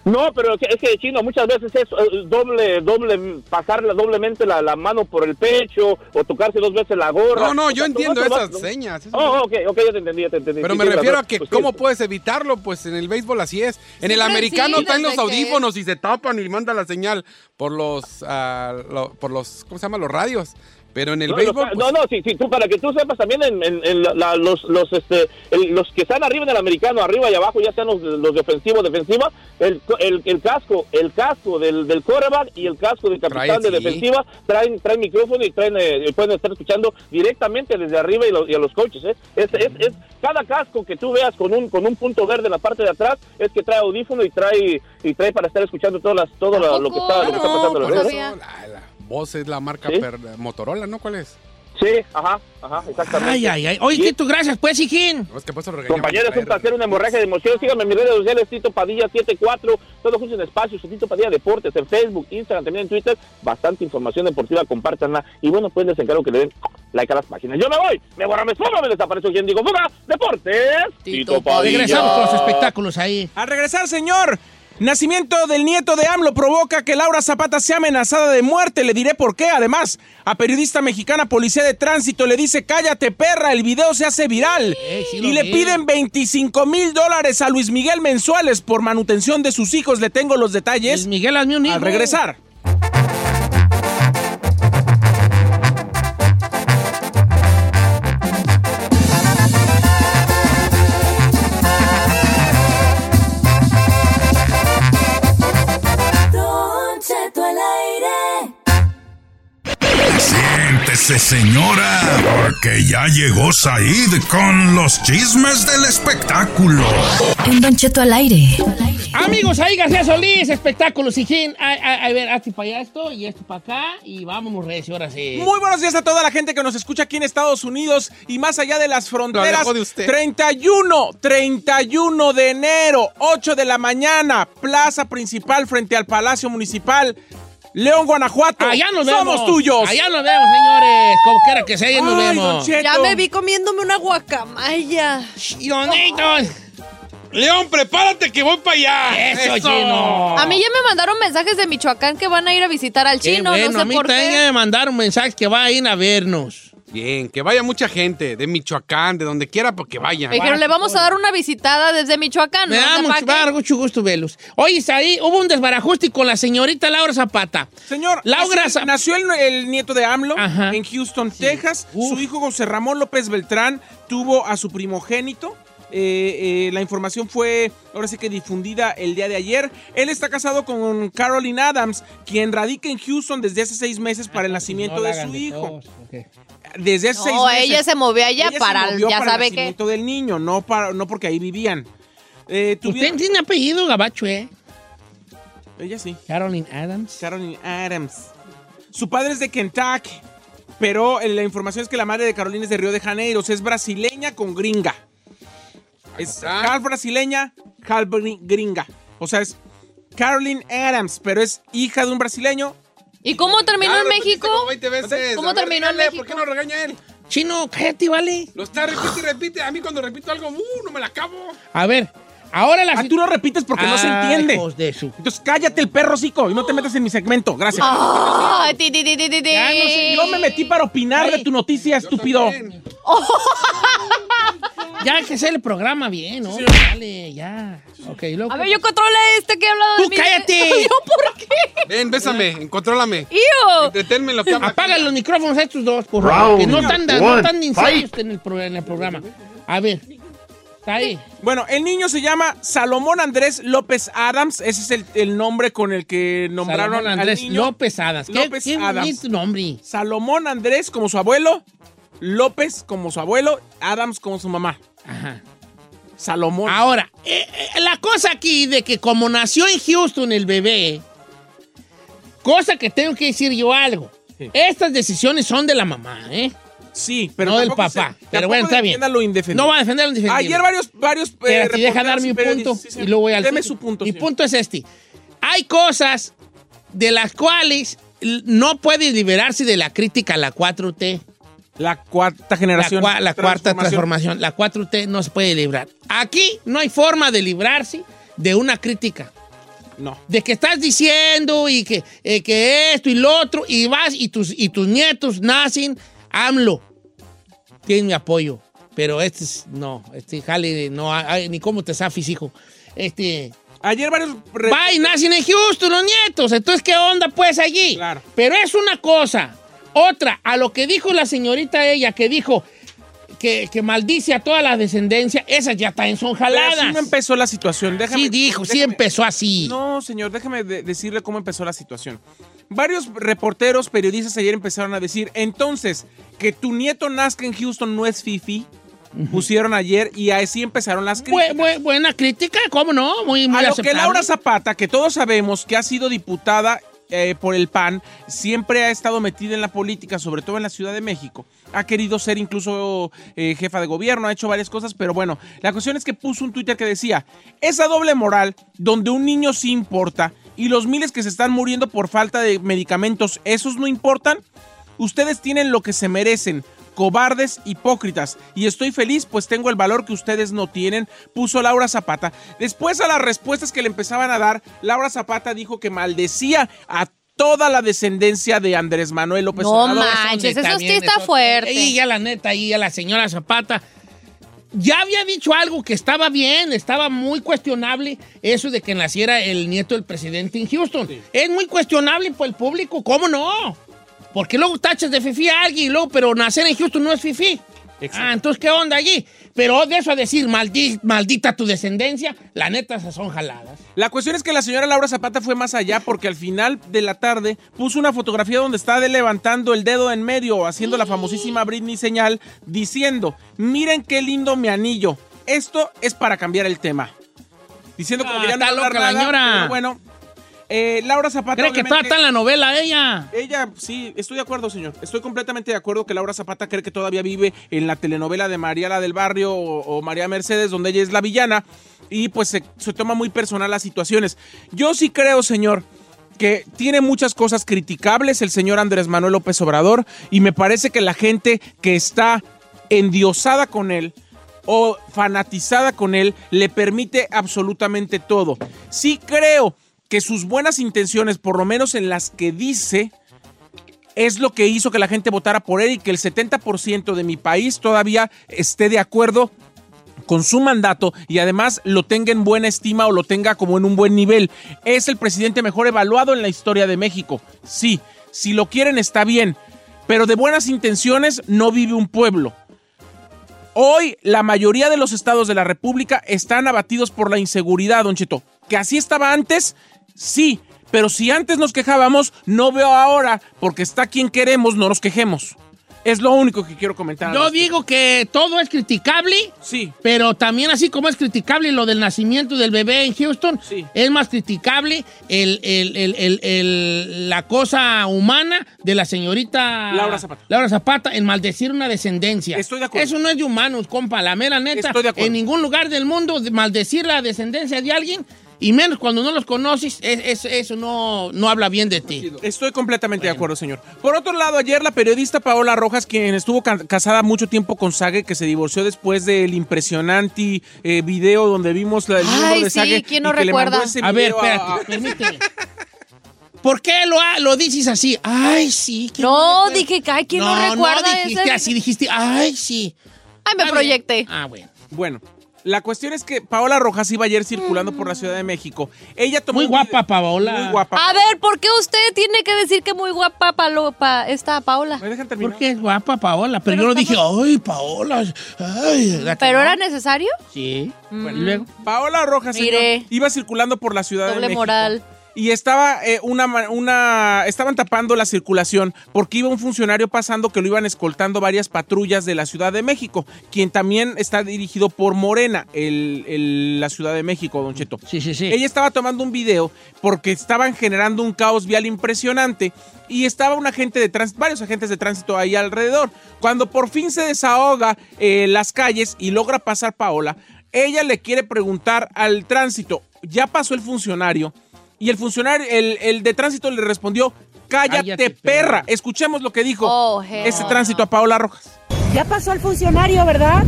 No, pero es que, chino, muchas veces es eh, doble, doble, pasarle doblemente la, la mano por el pecho o tocarse dos veces la gorra. No, no, O yo sea, entiendo esas señas. eso- Oh, ok, ok, ya te entendí, ya te entendí. Pero Sí, me refiero a que Pues sí. cómo puedes evitarlo, pues en el béisbol así es. En el americano sí, están los audífonos y se tapan y manda la señal por los, lo- por los, ¿cómo se llama? Los radios. Pero en el No, béisbol, los- pues, no, no, sí, sí, tú, para que tú sepas también en, en- en la- los, los, este, el- los que están arriba en el americano, arriba y abajo, ya sean los, los defensivos, defensiva, el, el, el casco, el casco del, del quarterback y el casco del capitán Trae, de sí. defensiva traen, traen micrófono y traen, eh, pueden estar escuchando directamente desde arriba y, lo- y a los coaches, ¿eh? Es, es, es cada casco que tú veas con un, con un punto verde en la parte de atrás es que trae audífono y trae, y trae para estar escuchando todas las, todo lo, lo que está, lo que está no, pasando. por voz es la marca ¿Sí? per- Motorola, ¿no? ¿Cuál es? Sí, ajá, ajá, exactamente. Ay, ay, ay. Oye, Y- Tito, gracias, pues, hijín. No, es que regañaban Compañeros, es un placer, una hemorragia de emoción. Síganme en mis redes sociales, Tito Padilla 74, todos juntos en espacios, Tito Padilla Deportes, en Facebook, Instagram, también en Twitter. Bastante información deportiva, compártanla. Y bueno, pues les encargo que le den like a las páginas. Yo me voy, me borra, me esfumo, me desapareció quien digo, fuga, Deportes, Tito, Padilla. Regresamos con los espectáculos ahí. Al regresar, señor. Nacimiento del nieto de AMLO provoca que Laura Zapata sea amenazada de muerte. Le diré por qué. Además, a periodista mexicana, policía de tránsito, le dice, cállate perra, el video se hace viral. Eh, sí y le vi. piden 25 mil dólares a Luis Miguel mensuales por manutención de sus hijos. Le tengo los detalles Luis Miguel, hazme un hijo. al regresar. Siéntese, señora, porque ya llegó Said con los chismes del espectáculo. En Don Cheto al aire. Amigos, ahí García Solís, espectáculos, hijín. A, a, a ver, hazte para allá esto y esto para acá y vámonos recio, ahora sí. Muy buenos días a toda la gente que nos escucha aquí en Estados Unidos y más allá de las fronteras. de usted. 31, 31 de enero, 8 de la mañana, plaza principal frente al Palacio Municipal. León, Guanajuato. Allá nos vemos. Somos tuyos. Allá nos vemos, señores. Como quiera que sea, allá nos Ay, vemos. Don Cheto. Ya me vi comiéndome una guacamaya. Bonitos. León, prepárate que voy para allá. Eso, chino. A mí ya me mandaron mensajes de Michoacán que van a ir a visitar al Qué chino, bueno, no a sé mí por también ya qué. me mandaron mensajes que vayan a vernos. Bien, que vaya mucha gente de Michoacán, de donde quiera, porque vayan. Me dijeron, le vamos a dar una visitada desde Michoacán. Me no da mucho, dar mucho gusto verlos. Oye, ahí hubo un desbarajuste con la señorita Laura Zapata. Señor, Laura nació, Zap- nació el, el nieto de AMLO Ajá. en Houston, Texas. Uf. Su hijo José Ramón López Beltrán tuvo a su primogénito. Eh, eh, la información fue ahora sí que difundida el día de ayer. Él está casado con Caroline Adams, quien radica en Houston desde hace seis meses para el nacimiento No la de su de hijo. Desde hace seis No, meses. ella se movió allá Ella se para, movió ya para sabe el nacimiento del niño, no, para, no porque ahí vivían. Eh, Usted tuvieron- tiene apellido gabacho, ¿eh? Ella sí. Caroline Adams. Caroline Adams. Su padre es de Kentucky, pero eh, la información es que la madre de Carolina es de Río de Janeiro, o sea, es brasileña con gringa. Es half brasileña, half gri- gringa. O sea, es Caroline Adams, pero es hija de un brasileño. ¿Y cómo terminó Ya en México? como 20 veces. ¿Cómo ver, terminó en México? ¿Por qué no regaña él? Chino, cállate, vale. Lo está repite y repite. A mí cuando repito algo, uh, no me la acabo. A ver, ahora la... Ah, tú lo repites porque no se Ay, entiende. hijos de su- Entonces cállate el perro, cico, y no te metas en mi segmento. Gracias. Ay, ti, ti, ti, ti, ti, ti. Ya no sé, Yo me metí para opinar de tu noticia, estúpido. [laughs] Ya que sea el programa bien, ¿no? Dale, ya. Ok, luego... A ver, yo controlé este que ha hablado ¡Tú de mí. cállate! [laughs] ¿Yo por qué? Ven, bésame, contrólame. ¡Iu! Entretenme en lo que. Apaga los micrófonos a estos dos, por favor. Que no están, no están ni serios en el, pro- en el programa. A ver. Está ahí. Bueno, el niño se llama Salomón Andrés López Adams. Ese es el, el nombre con el que nombraron Salomón al Andrés niño. López Adams. ¿Qué, López qué Adams. nombre. Salomón Andrés como su abuelo, López como su abuelo, Adams como su mamá. Ajá. Salomón. Ahora, eh, eh, la cosa aquí de que como nació en Houston el bebé, cosa que tengo que decir yo algo. Sí. Estas decisiones son de la mamá, ¿eh? sí, pero no del papá. se- Pero bueno, está bien. lo. No va a defender lo indefendible. Ayer varios, varios. eh, Espérate, deja reporteros dar y mi periodistas- punto sí, y luego voy al Deme su punto. Mi señor. punto es este. Hay cosas de las cuales no puede liberarse de la crítica a la 4T. La cuarta La, generación. cua- la cuarta transformación. La 4T no se puede librar. Aquí no hay forma de librarse de una crítica. No. De que estás diciendo y que, eh, que esto y lo otro, y vas y tus, y tus nietos nacen, AMLO. Tienen mi apoyo. Pero este es, no, este jale, no, ay, ni cómo te zafis, hijo. Este, Ayer varios. va y nacen en Houston los nietos. Entonces, ¿qué onda pues allí? Claro. Pero es una cosa. Otra, a lo que dijo la señorita ella, que dijo que, que maldice a toda la descendencia, esas ya también son Pero jaladas. así no empezó la situación. Déjame, sí dijo, sí déjame- empezó así. No, señor, déjeme de- decirle cómo empezó la situación. Varios reporteros, periodistas ayer empezaron a decir, entonces, que tu nieto nazca en Houston no es fifi. Pusieron ayer y así empezaron las críticas. Bu- bu- buena crítica, ¿cómo no? Muy, muy a lo que. Laura Zapata, que todos sabemos que ha sido diputada eh, por el PAN, siempre ha estado metida en la política, sobre todo en la Ciudad de México. Ha querido ser incluso eh, jefa de gobierno, ha hecho varias cosas, pero bueno, la cuestión es que puso un Twitter que decía, esa doble moral donde un niño sí importa y los miles que se están muriendo por falta de medicamentos, esos no importan. Ustedes tienen lo que se merecen, cobardes, hipócritas. Y estoy feliz, pues tengo el valor que ustedes no tienen, puso Laura Zapata. Después a las respuestas que le empezaban a dar, Laura Zapata dijo que maldecía a toda la descendencia de Andrés Manuel López No Obrador. manches, eso sí está eso- fuerte. Y ya la neta, ahí a la señora Zapata. Ya había dicho algo que estaba bien, estaba muy cuestionable eso de que naciera el nieto del presidente en Houston. Es muy cuestionable por el público, ¿cómo no? Porque luego tachas de fifi a alguien y luego, pero nacer en Houston no es fifi. Ah, entonces, ¿qué onda allí? Pero de eso a decir, maldi- maldita tu descendencia, la neta, esas son jaladas. La cuestión es que la señora Laura Zapata fue más allá porque al final de la tarde puso una fotografía donde está de levantando el dedo en medio, haciendo la famosísima Britney señal, diciendo, miren qué lindo mi anillo. Esto es para cambiar el tema. Diciendo como Ah, que ya no está loca la señora. pero bueno, eh, Laura Zapata... ¿Cree que todavía está en la novela ella? ella, sí, estoy de acuerdo, señor. Estoy completamente de acuerdo que Laura Zapata cree que todavía vive en la telenovela de María la del Barrio o, o María Mercedes, donde ella es la villana, y pues se, se toma muy personal las situaciones. Yo sí creo, señor, que tiene muchas cosas criticables el señor Andrés Manuel López Obrador, y me parece que la gente que está endiosada con él, o fanatizada con él le permite absolutamente todo. Sí creo que sus buenas intenciones, por lo menos en las que dice, es lo que hizo que la gente votara por él y que el 70% de mi país todavía esté de acuerdo con su mandato y además lo tenga en buena estima o lo tenga como en un buen nivel. Es el presidente mejor evaluado en la historia de México. Sí, si lo quieren está bien, pero de buenas intenciones no vive un pueblo. Hoy la mayoría de los estados de la República están abatidos por la inseguridad, Don Cheto. Que así estaba antes, sí, pero si antes nos quejábamos, no veo ahora, porque está quien queremos, no nos quejemos. Es lo único que quiero comentar. Yo digo que todo es criticable. Sí. Pero también así como es criticable lo del nacimiento del bebé en Houston, es más criticable el, el- el- la cosa humana de la señorita Laura Zapata. Laura Zapata en maldecir una descendencia. Estoy de acuerdo. Eso no es de humanos, compa. La mera neta, Estoy de acuerdo. en ningún lugar del mundo de maldecir la descendencia de alguien, y menos cuando no los conoces, es- es- eso no, no habla bien de ti. Estoy completamente de acuerdo, señor. Por otro lado, ayer la periodista Paola Rojas, quien estuvo ca- casada mucho tiempo con Sage, que se divorció después del impresionante eh, video donde vimos la, el Ay, de sí, Sage. ¿quién no recuerda? A ver, video a- espérate, permíteme. ¿Por qué lo, lo dices así? Ay, sí. ¿quién No, recuerda? dije que, ay, ¿quién no, no recuerda dijiste ese? así, dijiste, ay, sí. Ay, me bien. proyecté. Ah, bueno. Bueno, la cuestión es que Paola Rojas iba ayer circulando por la Ciudad de México. Ella tomó Muy guapa, Paola. Muy guapa. A ver, ¿por qué usted tiene que decir que muy guapa Palopa esta Paola? ¿Me dejan terminar? ¿Por qué es guapa, Paola? Pero, yo no dije, ay, Paola. Ay, ¿la que ¿Pero era necesario? Sí. Mm. ¿Y luego? Paola Rojas Mire. iba circulando por la Ciudad de Doble México. moral. Y estaba eh, una, una. Estaban tapando la circulación porque iba un funcionario pasando que lo iban escoltando varias patrullas de la Ciudad de México, quien también está dirigido por Morena, el, el- la Ciudad de México, Don Cheto. Sí, sí, sí. Ella estaba tomando un video porque estaban generando un caos vial impresionante y estaba un agente de tránsito, varios agentes de tránsito ahí alrededor. Cuando por fin se desahoga eh, las calles y logra pasar Paola, ella le quiere preguntar al tránsito, ya pasó el funcionario y el funcionario, el, el de tránsito le respondió, cállate, Cállate, perra. perra. Escuchemos lo que dijo Oh, ese no. tránsito a Paola Rojas. Ya pasó el funcionario, ¿verdad?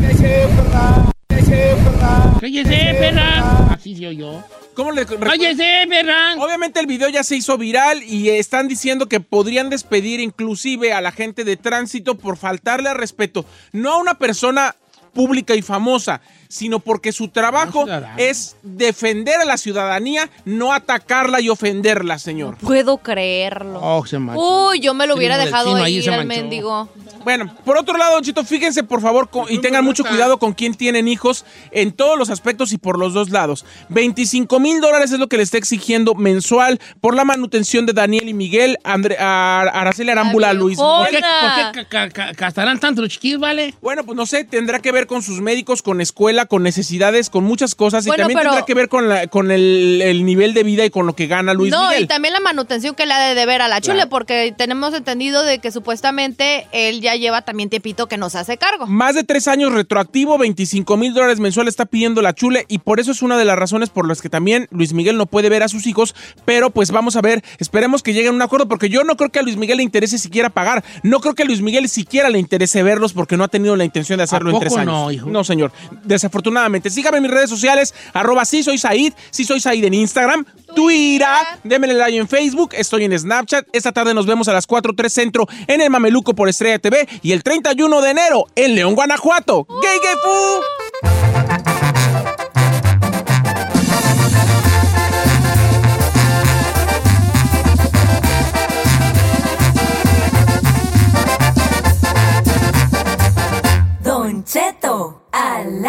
Cállese, perra. Así soy yo. ¿Cómo le Cállese, perra. Obviamente el video ya se hizo viral y están diciendo que podrían despedir inclusive a la gente de tránsito por faltarle al respeto, no a una persona pública y famosa, sino porque su trabajo es defender a la ciudadanía, no atacarla y ofenderla, señor. Puedo creerlo. Oh, se manchó. Uy, yo me lo hubiera dejado ahí ir al manchó. mendigo. Bueno, por otro lado, Don Chito, fíjense por favor con- y tengan mucho cuidado con quién tienen hijos en todos los aspectos y por los dos lados. 25 mil dólares es lo que le está exigiendo mensual por la manutención de Daniel y Miguel, Andre- a Araceli Arámbula, La Luis. ¿Por qué, por qué ca- ca- ca- gastarán tanto los chiquillos, vale? Bueno, pues no sé, tendrá que ver con sus médicos, con escuela, con necesidades, con muchas cosas y también pero- tendrá que ver con, la- con el, el nivel de vida y con lo que gana Luis no, Miguel. y también la manutención que le ha de deber a la chule, Claro. porque tenemos entendido de que supuestamente él ya lleva también tiempito que nos hace cargo. Más de tres años retroactivo, 25 mil dólares mensual está pidiendo la chule y por eso es una de las razones por las que también Luis Miguel no puede ver a sus hijos, pero pues vamos a ver, esperemos que lleguen a un acuerdo porque yo no creo que a Luis Miguel le interese siquiera pagar, no creo que a Luis Miguel siquiera le interese verlos porque no ha tenido la intención de hacerlo ¿A en tres años. no, hijo? No, señor, desafortunadamente. Sígame en mis redes sociales, arroba sí soy Said, sí soy Said en Instagram, Twitter, démele like en Facebook, estoy en Snapchat, esta tarde nos vemos a las 4.3 Centro en el Mameluco por Estrella TV y el 31 de enero en León, Guanajuato. ¡Gay, gay, fu!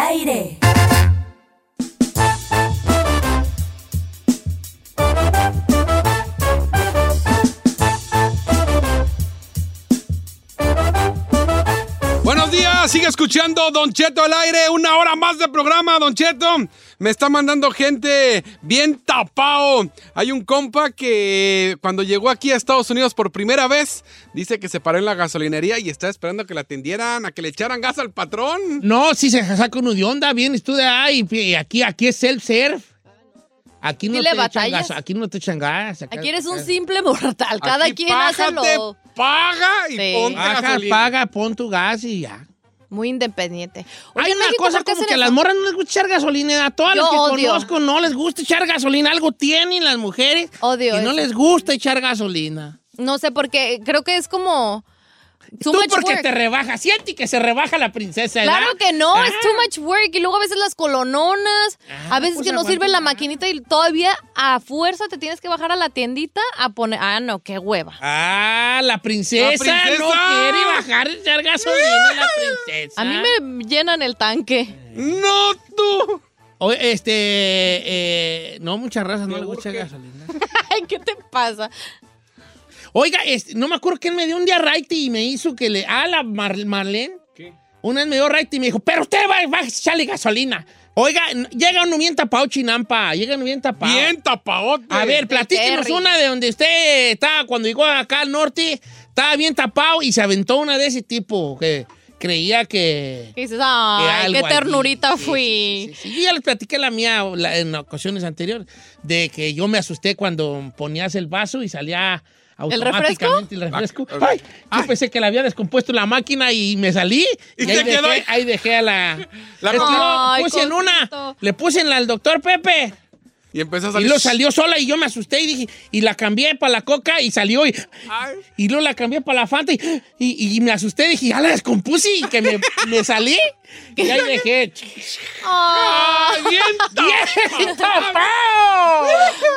Aire. Buenos días, sigue escuchando Don Cheto al aire, una hora más de programa, Don Cheto. Me está mandando gente bien tapado. Hay un compa que cuando llegó aquí a Estados Unidos por primera vez, dice que se paró en la gasolinería y está esperando a que la atendieran, a que le echaran gas al patrón. No, si se saca uno de onda, vienes tú de ahí, y aquí, aquí es self-serve. Aquí no, te echan gas, aquí no te echan gas. acá- Aquí eres un simple mortal. Cada Aquí quien hace lo paga y Sí. ponte Paga, gasolina. paga, pon tu gas y ya. Muy independiente. Oye, Hay una México, cosa ¿por qué como que a las morras no les gusta echar gasolina. A todas Yo las que odio. conozco no les gusta echar gasolina. Algo tienen las mujeres Odio y no eso. les gusta echar gasolina. No sé, porque creo que es como... Too Tú much porque work. te rebajas. Siente que se rebaja la princesa. ¿verdad? Claro que no, es Ah. too much work. Y luego a veces las colononas, a veces pues que no sirve la maquinita y todavía a fuerza te tienes que bajar a la tiendita a poner... Ah, no, qué hueva. Ah, la princesa, ¡La princesa! no quiere bajar y echar gasolina, la princesa. A mí me llenan el tanque. No, tú. Oye, este, eh, no, muchas razas no les gusta echar gasolina. [laughs] Ay, ¿qué te pasa? Oiga, este, no me acuerdo quién me dio un día right y me hizo que le. Ah, la Mar- Marlene. ¿Qué? Una vez me dio right y me dijo, pero usted va, va a echarle gasolina. Oiga, llega uno bien tapado, chinampa. Llega uno bien tapado. Bien tapaote. A ver, platíquenos una de donde usted estaba cuando llegó acá al norte. Estaba bien tapado y se aventó una de ese tipo que creía que. Dices, que ay, algo qué allí". ternurita fui. sí, sí, sí. Yo ya les platiqué la mía la- en ocasiones anteriores, de que yo me asusté cuando ponías el vaso y salía automáticamente el refresco. Ah, Ay, yo pensé que le había descompuesto la máquina y me salí. Y Y, ahí, quedó dejé, ahí. ahí dejé a la... La Es que yo Ay, puse en una, le puse en la al doctor Pepe. Y empezó a Y salir. luego salió sola y yo me asusté y dije, y la cambié para la coca y salió y, Ay. y luego la cambié para la Fanta y, y- y me asusté dije, ya la descompuse y que me, me salí y ahí dejé. Ay, ¡Ay, [laughs] bien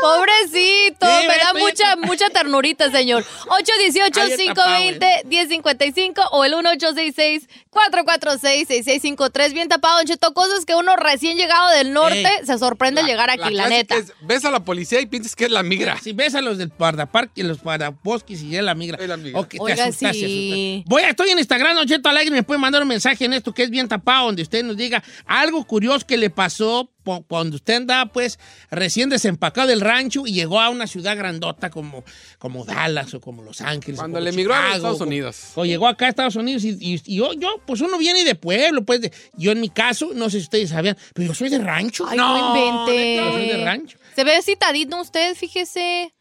pobrecito, Sí, me da mucha, mucha ternurita, señor. 818-520-1055 o el 1866-446-6653. Bien tapado, Don Cheto. Cosas que uno recién llegado del norte Ey. se sorprende al llegar aquí, la, neta. es, ves a la policía y piensas que es la migra. Si ves a los del guardaparque y los guardabosques y ya la migra. Es la migra. Ok, te Oiga, asustas, te sí. asustas. Voy, estoy en Instagram, Don Cheto Alegre, me puede mandar un mensaje en esto que es bien tapado, donde usted nos diga algo curioso que le pasó cuando usted andaba, pues, recién desempacado del rancho y llegó a una ciudad grandota como, como Dallas o como Los Ángeles. Cuando le emigró a Estados Unidos. O llegó acá a Estados Unidos y, y- y yo, yo, pues uno viene de pueblo, pues, de- yo en mi caso, no sé si ustedes sabían, pero yo soy de rancho. Ay, no, invente. Yo soy de rancho. Se ve citadito usted, fíjese.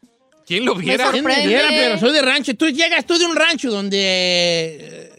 ¿Quién lo viera? ¿Quién sorprende. viera? pero soy de rancho. Tú llegas tú de un rancho donde, eh,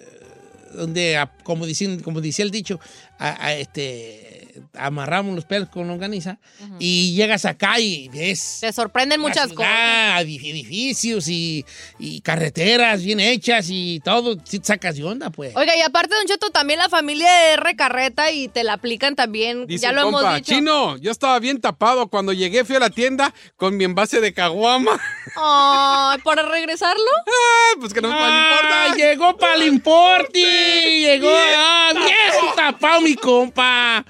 donde como, dicen, como decía el dicho, a- a este, amarramos los pelos con longaniza y llegas acá y ves Se sorprenden muchas cosas. ciudad, edif- edificios y, y carreteras bien hechas y todo. Sí te sacas de onda, pues. Oiga, y aparte, Don Cheto, también la familia es recarreta y te la aplican también. Dice ya lo compa, hemos dicho. Chino, yo estaba bien tapado. Cuando llegué fui a la tienda con mi envase de caguama. [laughs] Ay, ¿para regresarlo? Ah, pues que no me Ah, importa. llegó para el importe. Llegó. Ah, bien tapado, mi compa.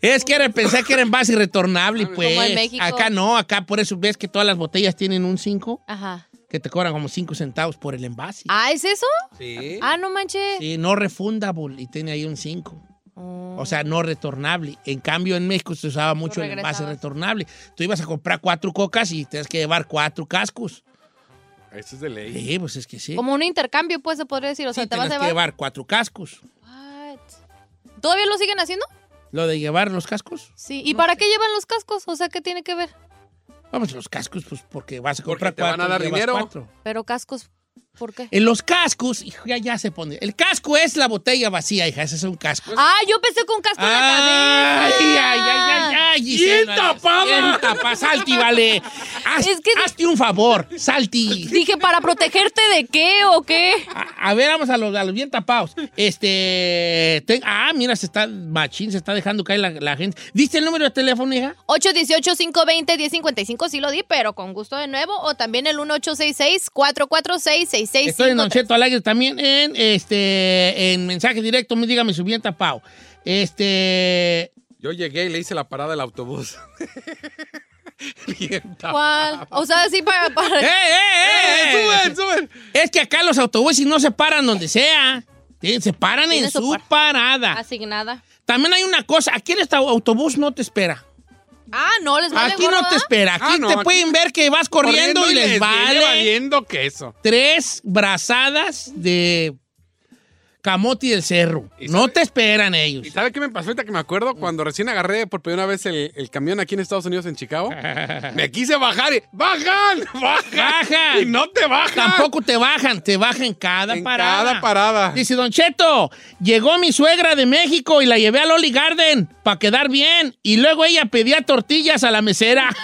Es que era, pensé que era envase retornable, pues. [laughs] Como en México. Acá no, acá por eso ves que todas las botellas tienen un 5, Ajá. que te cobran como 5 centavos por el envase. Ah, ¿es eso? Sí. Ah, no manches. Sí, no refundable y tiene ahí un 5. Oh. O sea, no retornable. En cambio, en México se usaba mucho el envase retornable. Tú ibas a comprar cuatro cocas y tenías que llevar cuatro cascos. Eso es de ley. Sí, pues es que sí. Como un intercambio, pues se podría decir. O sea, Sí, te vas a tenías que llevar. llevar cuatro cascos. What? ¿Todavía lo siguen haciendo? Lo de llevar los cascos. Sí. ¿Y para qué llevan los cascos? O sea, ¿qué tiene que ver? Vamos, los cascos, pues porque vas a Porque comprar te van cuatro a dar dinero. cuatro. Pero cascos, ¿por qué? En los cascos, hijo, ya, ya se pone. El casco es la botella vacía, hija. Ese es un casco. Ah, yo pensé con casco en la Ay, cabeza. ay, ay, ay, ay, Bien Gisela. tapada. Bien tapada. Salti, vale. Haz- Es que- Hazte un favor, Salti. Dije, ¿para protegerte de qué o qué? A, a ver, vamos a los, a los bien tapados. Este. ten- ah, mira, se está. Machín, se está dejando caer la, la gente. ¿Diste el número de teléfono, hija? 818-520-1055, sí lo di, pero con gusto de nuevo. O también el 1866-446-6653. 665. Estoy en Don Cheto Alegre también en, este, en mensaje directo. Me dígame su bien tapado. Este. Yo llegué y le hice la parada del autobús. [laughs] Bien tapado. ¿Cuál? O sea, sí para... para... [laughs] ¡Eh, eh, eh! ¡Suben, suben! Es que acá los autobuses no se paran donde sea. Se paran en su su par- parada. Asignada. También hay una cosa. Aquí el esta- autobús no te espera. Ah, no, les vale Aquí no te ¿verdad? espera. Aquí Ah, no, te aquí- pueden ver que vas corriendo, y les, viene vale valiendo queso. tres brazadas de camote del cerro. ¿Y No sabe- te esperan ellos. ¿Y sabe qué me pasó ahorita que me acuerdo? Cuando recién agarré por primera vez el, el camión aquí en Estados Unidos, en Chicago, [laughs] me quise bajar y ¡bajan! ¡Bajan! [laughs] Bajan. Y no te bajan. Tampoco te bajan, te bajan cada En parada. cada parada. Dice Don Cheto, llegó mi suegra de México y la llevé al Oli Garden para quedar bien. Y luego ella pedía tortillas a la mesera. [laughs]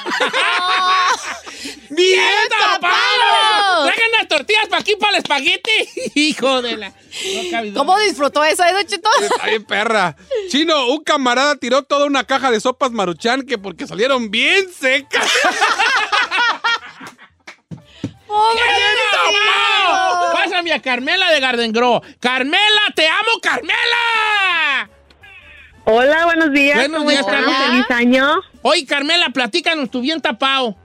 ¡Bien tapado! ¡Traigan las tortillas para aquí para el espagueti! [laughs] Hijo de la... No. ¿Cómo disfrutó eso, eh, Don Cheto? Está bien, perra. Chino, un camarada tiró toda una caja de sopas maruchan que porque salieron bien secas. [laughs] ¡Pobre ¡Tapado! Pásame a Carmela de Garden Grow. ¡Carmela, te amo, Carmela! Hola, buenos días. Buenos ¿Cómo días? Carmen. Feliz año. Oye, Carmela, platícanos tu bien tapado.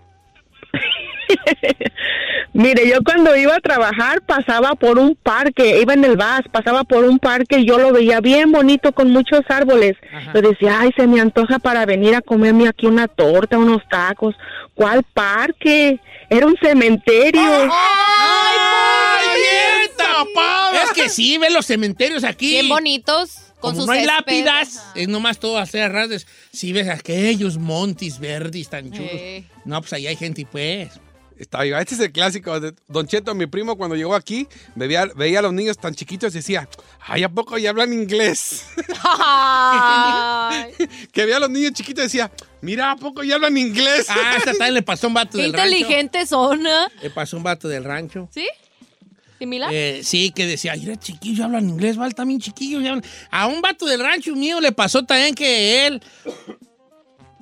[laughs] Mire, yo cuando iba a trabajar pasaba por un parque, iba en el bus, pasaba por un parque y yo lo veía bien bonito con muchos árboles. Yo decía, ay, se me antoja para venir a comerme aquí una torta, unos tacos. ¿Cuál parque? Era un cementerio. ¡Ay, bien tapado! Es que sí, ven los cementerios aquí. Bien bonitos. Con Como sus no hay céspedes. lápidas, es nomás todo hacer rasdes. Si ves aquellos montis verdes tan chulos. Eh. No, pues ahí hay gente, pues. Está viva. Este es el clásico. de Don Cheto, mi primo, cuando llegó aquí, veía, veía a los niños tan chiquitos y decía, ay, ¿a poco ya hablan inglés? [laughs] Que veía a los niños chiquitos y decía, mira, ¿a poco ya hablan inglés? Ah, esta también le pasó un vato qué del rancho. inteligentes son, ¿eh? Le pasó un vato del rancho. ¿Sí? ¿Similar? Eh, sí, que decía, mira, chiquillo, hablan inglés, ¿vale? También chiquillo. ya hablan-". A un vato del rancho mío le pasó también que él,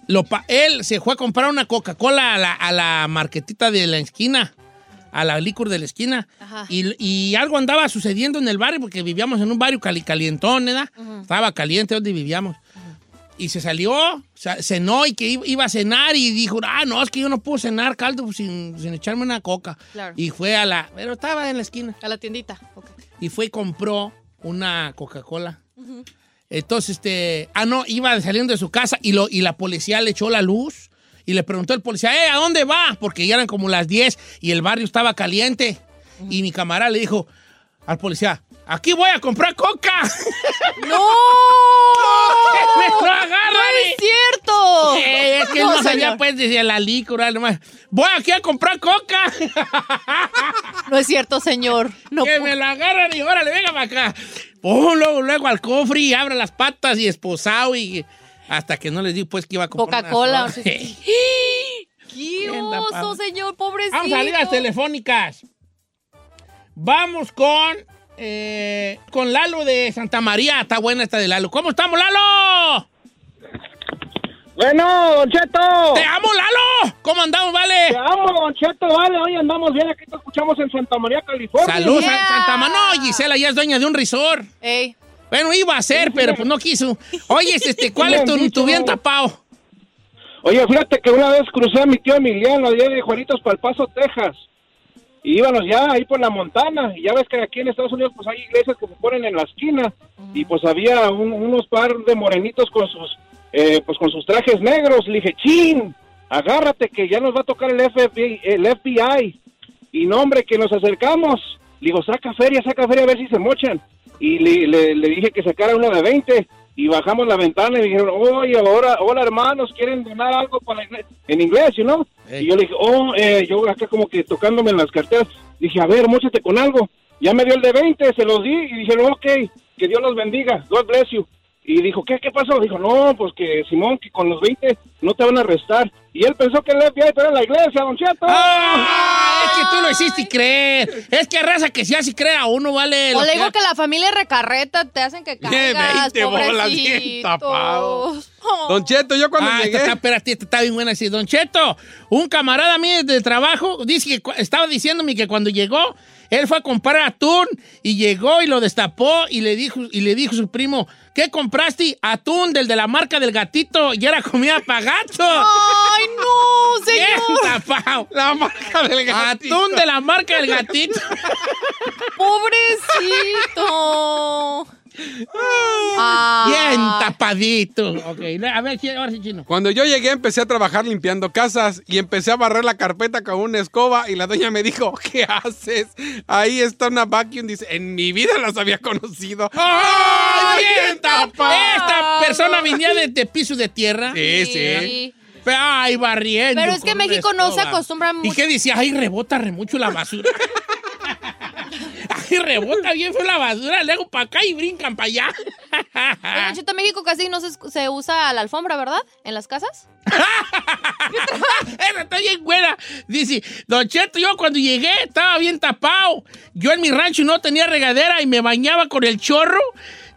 lo pa- él se fue a comprar una Coca-Cola a la, a la marquetita de la esquina, a la licor de la esquina. Y, y algo andaba sucediendo en el barrio, porque vivíamos en un barrio cali- calientón, ¿verdad? Estaba caliente donde vivíamos. Y se salió, sa- cenó y que iba- a cenar y dijo, ah, no, es que yo no puedo cenar caldo sin, sin echarme una coca. Claro. Y fue a la, pero estaba en la esquina. A la tiendita. Y fue y compró una Coca-Cola. Entonces, este, ah, no, iba saliendo de su casa y, lo, y la policía le echó la luz y le preguntó al policía, eh, ¿a dónde va? Porque ya eran como las 10 y el barrio estaba caliente. Y mi camarada le dijo al policía, aquí voy a comprar coca. [laughs] ¡No! [laughs] ¡Me lo agarran! ¡No es cierto! Eh, es que él no, sabía, pues, decía la licor, nomás. Voy aquí a comprar coca. No es cierto, señor. No que me la agarran y órale, venga para acá. Pum, luego, luego al cofre y abre las patas y esposado y hasta que no les di pues que iba a comprar Coca-Cola. [laughs] ¡Qué oso, señor! ¡Pobrecito! Vamos a las telefónicas. Vamos con eh, con Lalo de Santa María. Está buena esta de Lalo. ¿Cómo estamos, Lalo? Bueno, Don Cheto. ¡Te amo, Lalo! ¿Cómo andamos, vale? Te amo, Don Cheto, vale. Hoy andamos bien. Aquí te escuchamos en Santa María, California. Salud, Yeah. San- Santa María. No, Gisela ya es dueña de un resort. Ey, Bueno, iba a ser, pero pues no quiso. Oye, este, [laughs] ¿cuál es tu, tu bien tapado? Oye, fíjate que una vez crucé a mi tío Emiliano allá de Juanitos para El Paso, Texas. Y íbamos ya ahí por la montana. Y ya ves que aquí en Estados Unidos pues hay iglesias que se ponen en la esquina. Y pues había un- unos par de morenitos con sus eh, pues con sus trajes negros. Le dije, chin, agárrate que ya nos va a tocar el FBI. El FBI. Y no, hombre, que nos acercamos. Le digo, saca feria, saca feria a ver si se mochan. Y le, le- le dije que sacara uno de 20. Y bajamos la ventana y dijeron, oye, ahora, hola hermanos, ¿quieren donar algo para la iglesia? En inglés, ¿you know? Ey. Y yo le dije, oh, eh, yo acá como que tocándome en las carteras. Dije, a ver, móchate con algo. Ya me dio el de 20, se los di y dijeron, ok, que Dios los bendiga, God bless you. Y dijo, ¿qué, qué pasó? Dijo, no, pues que Simón, que con los 20 no te van a arrestar. Y él pensó que el FBI era la iglesia, don Cheto. ¡Ah! Es que tú lo hiciste creer. Es que raza que si así crea uno, vale. O le digo que- que la familia recarreta te hacen que caigas, 20 bolas, bien pobrecitos. tapado. [laughs] Don Cheto, yo cuando Ah, llegué... está, espérate, esta está bien buena. Sí, Don Cheto, un camarada mío de trabajo dice que estaba diciéndome que cuando llegó Él fue a comprar atún y llegó y lo destapó y le dijo, y le dijo su primo, ¿qué compraste? Atún del de la marca del gatito y era comida para gato. ¡Ay, no, [laughs] Bien señor! tapado. La marca del gatito. Atún de la marca del gatito. [laughs] ¡Pobrecito! Ah. Bien tapadito. Ok, a ver, ahora sí, chino. Cuando yo llegué empecé a trabajar limpiando casas y empecé a barrer la carpeta con una escoba y la doña me dijo, ¿qué haces? Ahí está una vacuum. Dice, en mi vida las había conocido. ¡Ay, bien tapado! Esta persona venía de, de piso de tierra. Sí, sí. Pero, Ay, barriendo. Pero es que México no se acostumbra ¿Y mucho. qué decía? Ay, rebota re mucho la basura. Ay, [laughs] rebota bien fue la basura. Le hago para acá y brincan para allá. Oye, Don Cheto, México casi no se, se usa la alfombra, ¿verdad? En las casas. [laughs] Esa está bien buena. Dice, Don Cheto, yo cuando llegué estaba bien tapado. Yo en mi rancho no tenía regadera y me bañaba con el chorro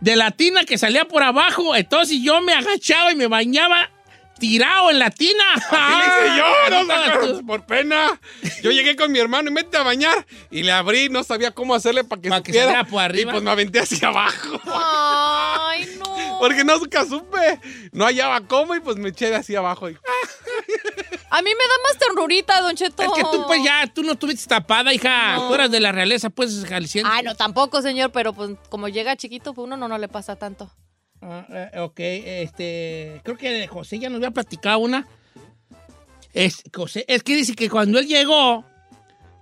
de la tina que salía por abajo. Entonces yo me agachaba y me bañaba tirado en la tina. Así le hice yo, no [laughs] por pena. Yo llegué con mi hermano y mete a bañar y le abrí, no sabía cómo hacerle para que Pa' que saliera por arriba. Y pues me aventé hacia abajo. Ay, no. [laughs] Porque no nunca supe. No hallaba cómo y pues me eché de hacia abajo. Y, [laughs] A mí me da más ternurita, Don Cheto. Es que tú pues ya, tú no estuviste tapada, hija. No. Tú eras de la realeza, pues, jalisciense. Ay, no, tampoco, señor, pero pues como llega chiquito, pues uno no, no le pasa tanto. Eh, ok, este, creo que José ya nos había platicado una. Es, José, es que dice que cuando él llegó,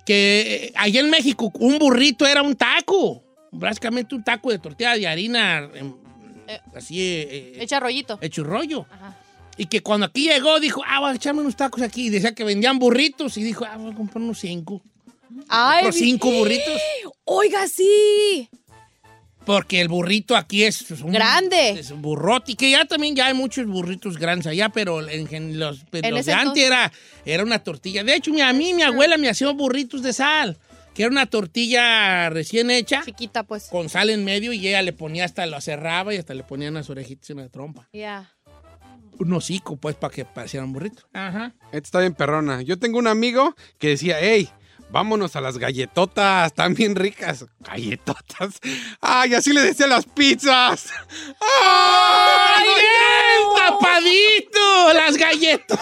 que eh, allá en México un burrito era un taco, básicamente un taco de tortilla de harina, em, Eh. así eh, eh, Echa rollito. hecho rollo. Y que cuando aquí llegó dijo, ah, voy a echarme unos tacos aquí. Y decía que vendían burritos y dijo, ah, voy a comprar unos cinco. Ay, cinco burritos. [gasps] Oiga, sí. Porque el burrito aquí es, es un Grande. Es un burrote. Y que ya también ya hay muchos burritos grandes allá, pero en, los, pero En los ese de antes era, era una tortilla. De hecho, mi- a mí mi abuela me hacía burritos de sal, que era una tortilla recién hecha. Chiquita, pues. Con sal en medio y ella le ponía hasta, lo cerraba y hasta le ponía unas orejitas en la trompa. Ya. Un hocico, pues, para que parecieran burritos. Ajá. Esta está bien perrona. Yo tengo un amigo que decía, hey, vámonos a las galletotas, están bien ricas. Galletotas. Ay, así le decía las pizzas. ¡Ay, bien! ¡Tapadito! ¡Las galletas!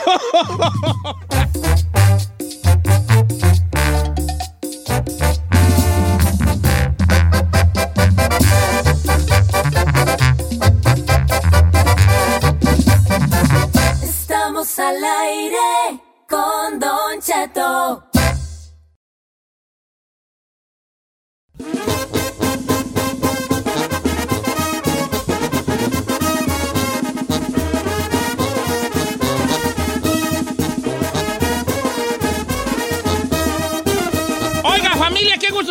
Estamos al aire con Don Cheto.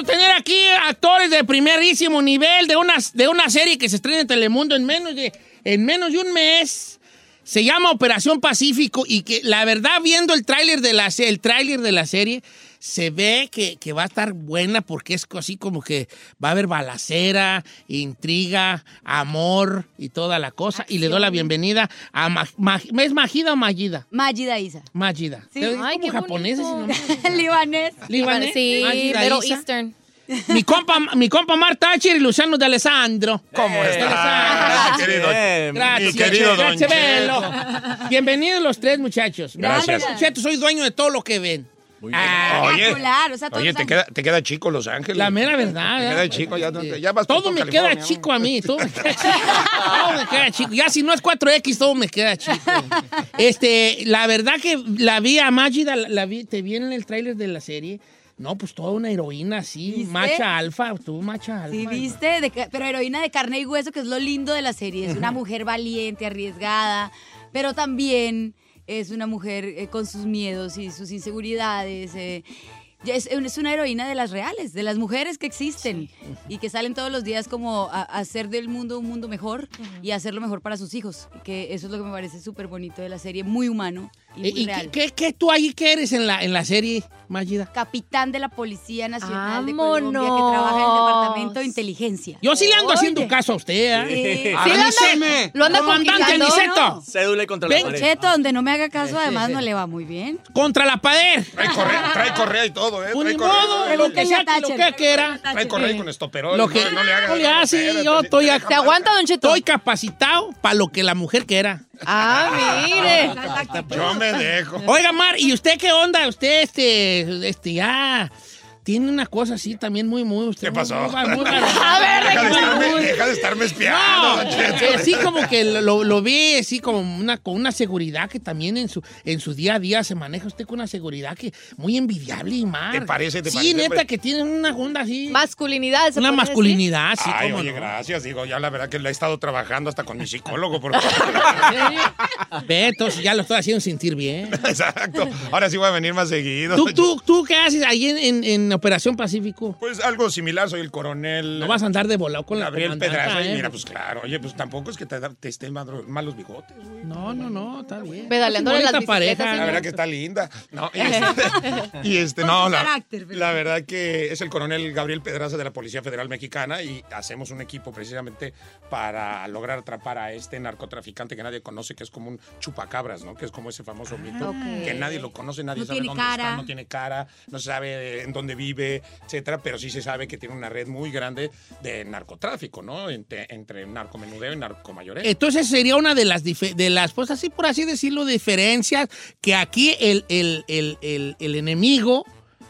Tener aquí actores de primerísimo nivel de una, de una serie que se estrena en Telemundo en menos de, en menos de un mes. Se llama Operación Pacífico y que la verdad, viendo el tráiler de la, el tráiler de la serie, se ve que, que va a estar buena porque es así como que va a haber balacera, intriga, amor y toda la cosa. Y le doy la bienvenida a... Ma- Ma- ¿Es Magida o Magida? Magida Isa. Magida. Sí. Ay, como qué. [laughs] Libanés. Libanés. Sí, Isa. Eastern. Mi compa, mi compa Mark Thatcher y Luciano de Alessandro. ¿Cómo está? Mi querido- Gracias, mi querido Don gracias, Cheto. Velo. Bienvenidos los tres, muchachos. Gracias. Don Cheto, soy dueño de todo lo que ven. Ah, Oye, o sea, todos oye, te queda, te queda chico Los Ángeles. La mera verdad. Te ¿eh? queda chico, ya, te- ya vas Todo me California, queda chico a mí. Todo me queda chico. Todo me queda chico. Ya si no es 4X, todo me queda chico. Este, la verdad que la vi a Magida, la, la vi, te vi en el tráiler de la serie. No, pues toda una heroína así, ¿Viste? macha alfa, tú macha alfa. Sí, viste, De pero heroína de carne y hueso, que es lo lindo de la serie. Es una mujer valiente, arriesgada, pero también es una mujer eh, con sus miedos y sus inseguridades. eh. Es, es una heroína de las reales, de las mujeres que existen y que salen todos los días como a, a hacer del mundo un mundo mejor y hacerlo mejor para sus hijos. Que eso es lo que me parece súper bonito de la serie, muy humano. Y muy ¿Y qué, qué- qué tú ahí qué eres en la, en la serie, Mayida? Capitán de la Policía Nacional de ¡Vámonos! Colombia que trabaja en el Departamento de Inteligencia. Yo sí le ando Oye. haciendo caso a usted, Sí. ¿eh? Sí, Avíseme. lo anda Comandante. ¿no? Cédula y contra Ven. la pared. Cheto, donde no me haga caso, además no le va muy bien. Contra la pared. Trae correa, trae correa y todo, ¿eh? Pues Trae correa. modo, lo que sea que lo que quiera. Trae correa y con estoperol. Lo que no, le hagas. no le hace, yo estoy, ¿Te aguanta, Don Cheto? Estoy capacitado para lo que la mujer quiera. Ah, [laughs] mire. Yo me dejo. Oiga, Mar, ¿y usted qué onda? Usted, este, este, ya tiene una cosa así también muy, muy... Usted ¿Qué pasó? Muy, muy, [laughs] muy- A ver, Deja de, estarme, deja de estarme espiando, No, eh, sí como que lo, lo ve así como una, con una seguridad que también en su, en su día a día se maneja usted con una seguridad que muy envidiable y más. ¿Te parece, te sí, parece, neta, hombre? que tiene una onda así. Masculinidad. ¿se una masculinidad, sí, Ay, oye, no. gracias. Digo, ya la verdad que la he estado trabajando hasta con mi psicólogo. Porque... [laughs] Ve, entonces ya lo estoy haciendo sentir bien. [laughs] Exacto. Ahora sí voy a venir más seguido. ¿Tú, tú, tú qué haces ahí en, en- en Operación Pacífico? Pues algo similar, soy el coronel. No vas a andar de volado con la Gabriel comandanta, Pedraza. Y ¿eh? mira, pues claro. Oye, pues tampoco es que te, te estén malos bigotes, güey. No, no, no, está bien. Pedaleándole las pareja. La verdad que está linda. No, y [laughs] este, y este, Con no, la, carácter, la verdad que es el coronel Gabriel Pedraza de la Policía Federal Mexicana y hacemos un equipo precisamente para lograr atrapar a este narcotraficante que nadie conoce, que es como un chupacabras, ¿no? Que es como ese famoso mito, ok. que nadie lo conoce, nadie No sabe dónde cara. está, no tiene cara, no se sabe en dónde vive, etcétera, pero sí se sabe que tiene una red muy grande de narcotráfico, ¿no? Entre, entre narcomenudeo y narcomayoreo. Entonces sería una de las, de las pues así por así decirlo, diferencias que aquí el, el, el, el enemigo,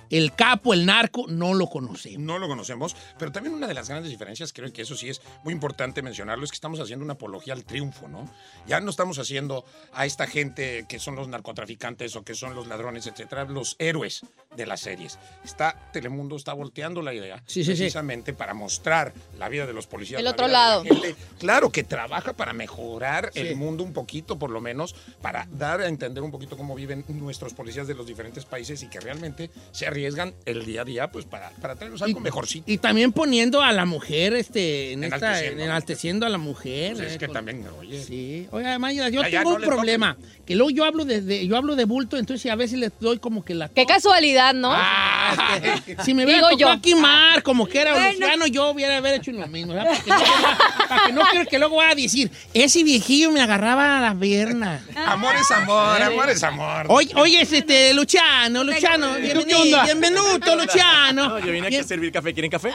el capo, el narco, no lo conocemos. No lo conocemos, pero también una de las grandes diferencias, creo que eso sí es muy importante mencionarlo, es que estamos haciendo una apología al triunfo, ¿no? Ya no estamos haciendo a esta gente que son los narcotraficantes o que son los ladrones, etcétera, los héroes de las series. Está, Telemundo está volteando la idea Sí, sí, sí. precisamente para mostrar la vida de los policías. El la otro la lado. gente. Claro, que trabaja para mejorar Sí. el mundo un poquito, por lo menos, para dar a entender un poquito cómo viven nuestros policías de los diferentes países y que realmente se arriesgan el día a día, pues para, para traernos algo mejorcito. Y también poniendo a la mujer, este, en esta, Enalteciendo. a la mujer. Pues es eh, que con- también, oye. Sí. Oiga, Mayra, yo Ya, ya, tengo no un le problema. Que luego yo hablo de, de- yo hablo de bulto, entonces a veces le doy como que la... Qué casualidad, ¿no? Ah, [laughs] si me hubiera tocado yo. aquí Mar, como que era Bueno. Luciano, yo hubiera haber hecho lo mismo. ¿verdad? Para que no, para que no quiero que luego vaya a decir, ese viejillo me agarraba a la pierna. Amor es amor, amor es amor. Oye, oye, es este, Luciano, Luciano, ¿Tú qué bienvenido, onda? Bienvenuto, [laughs] Luciano. No, yo vine aquí a servir café. ¿Quieren café?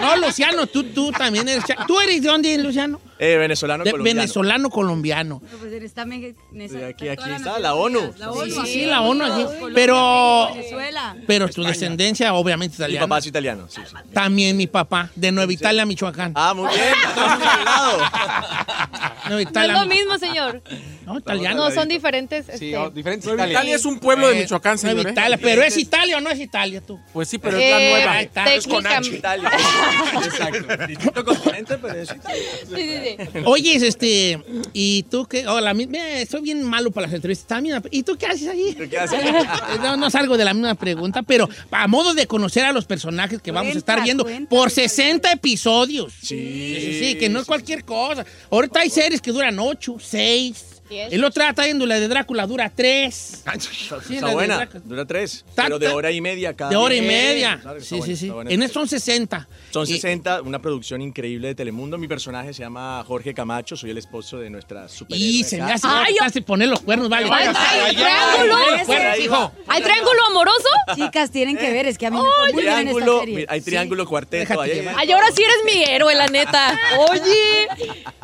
No, Luciano, tú, tú también eres. ¿Tú eres de dónde, Luciano? Eh, venezolano De- colombiano. venezolano colombiano. No, pues está esa- Sí, aquí- aquí está, la. ONU. La ONU. Sí, sí, la ONU aquí. Pero- Venezuela. Pero tu descendencia, obviamente, Mi italiana. papá es italiano, sí, sí. También mi papá, de Nueva Italia, Michoacán. Ah, muy bien. Estamos al lado. Nueva No es Italia. lo mismo, señor. No, italiano. No, son diferentes. Sí, este, oh, diferentes Nueva Italia. Italia es un pueblo de Michoacán, Nueva señor. ¿eh? Italia, pero ¿es Italia o no es Italia tú? Pues sí, pero es la eh, nueva. Ahí está. Es con H. Italia. [laughs] Exacto. [laughs] Distinto continente, pero es Italia. Sí, sí, sí. Oye, este, ¿y tú qué? Hola, mi- mira, soy bien malo para las entrevistas. También, ¿Y tú qué haces ahí? ¿Qué haces? [laughs] No, no salgo de la misma pregunta, pero a modo de conocer a los personajes que vamos a estar viendo cuenta, por cuenta. 60 episodios. Sí. Sí, sí, que no es cualquier cosa. Ahorita hay series que duran 8, 6. Diez. El otro está viendo la de Drácula, dura 3. Está, Sí, está buena. Dura tres. Ta- Pero de hora y media cada De hora y media. Sí, buena, sí, sí. En eso son 60. Son Y- 60, una producción increíble de Telemundo. Mi personaje se llama Jorge Camacho, soy el esposo de nuestra super. Y se me hace Ay, te poner los cuernos, vale. Ay, ay, triángulo. Cuernos. ¿Hay triángulo amoroso? Chicas, tienen que ver, es que a mí me fue muy bien en esta Triángulo, hay triángulo cuarteto. Ay, ahora sí eres mi héroe, la neta. [laughs] Oye.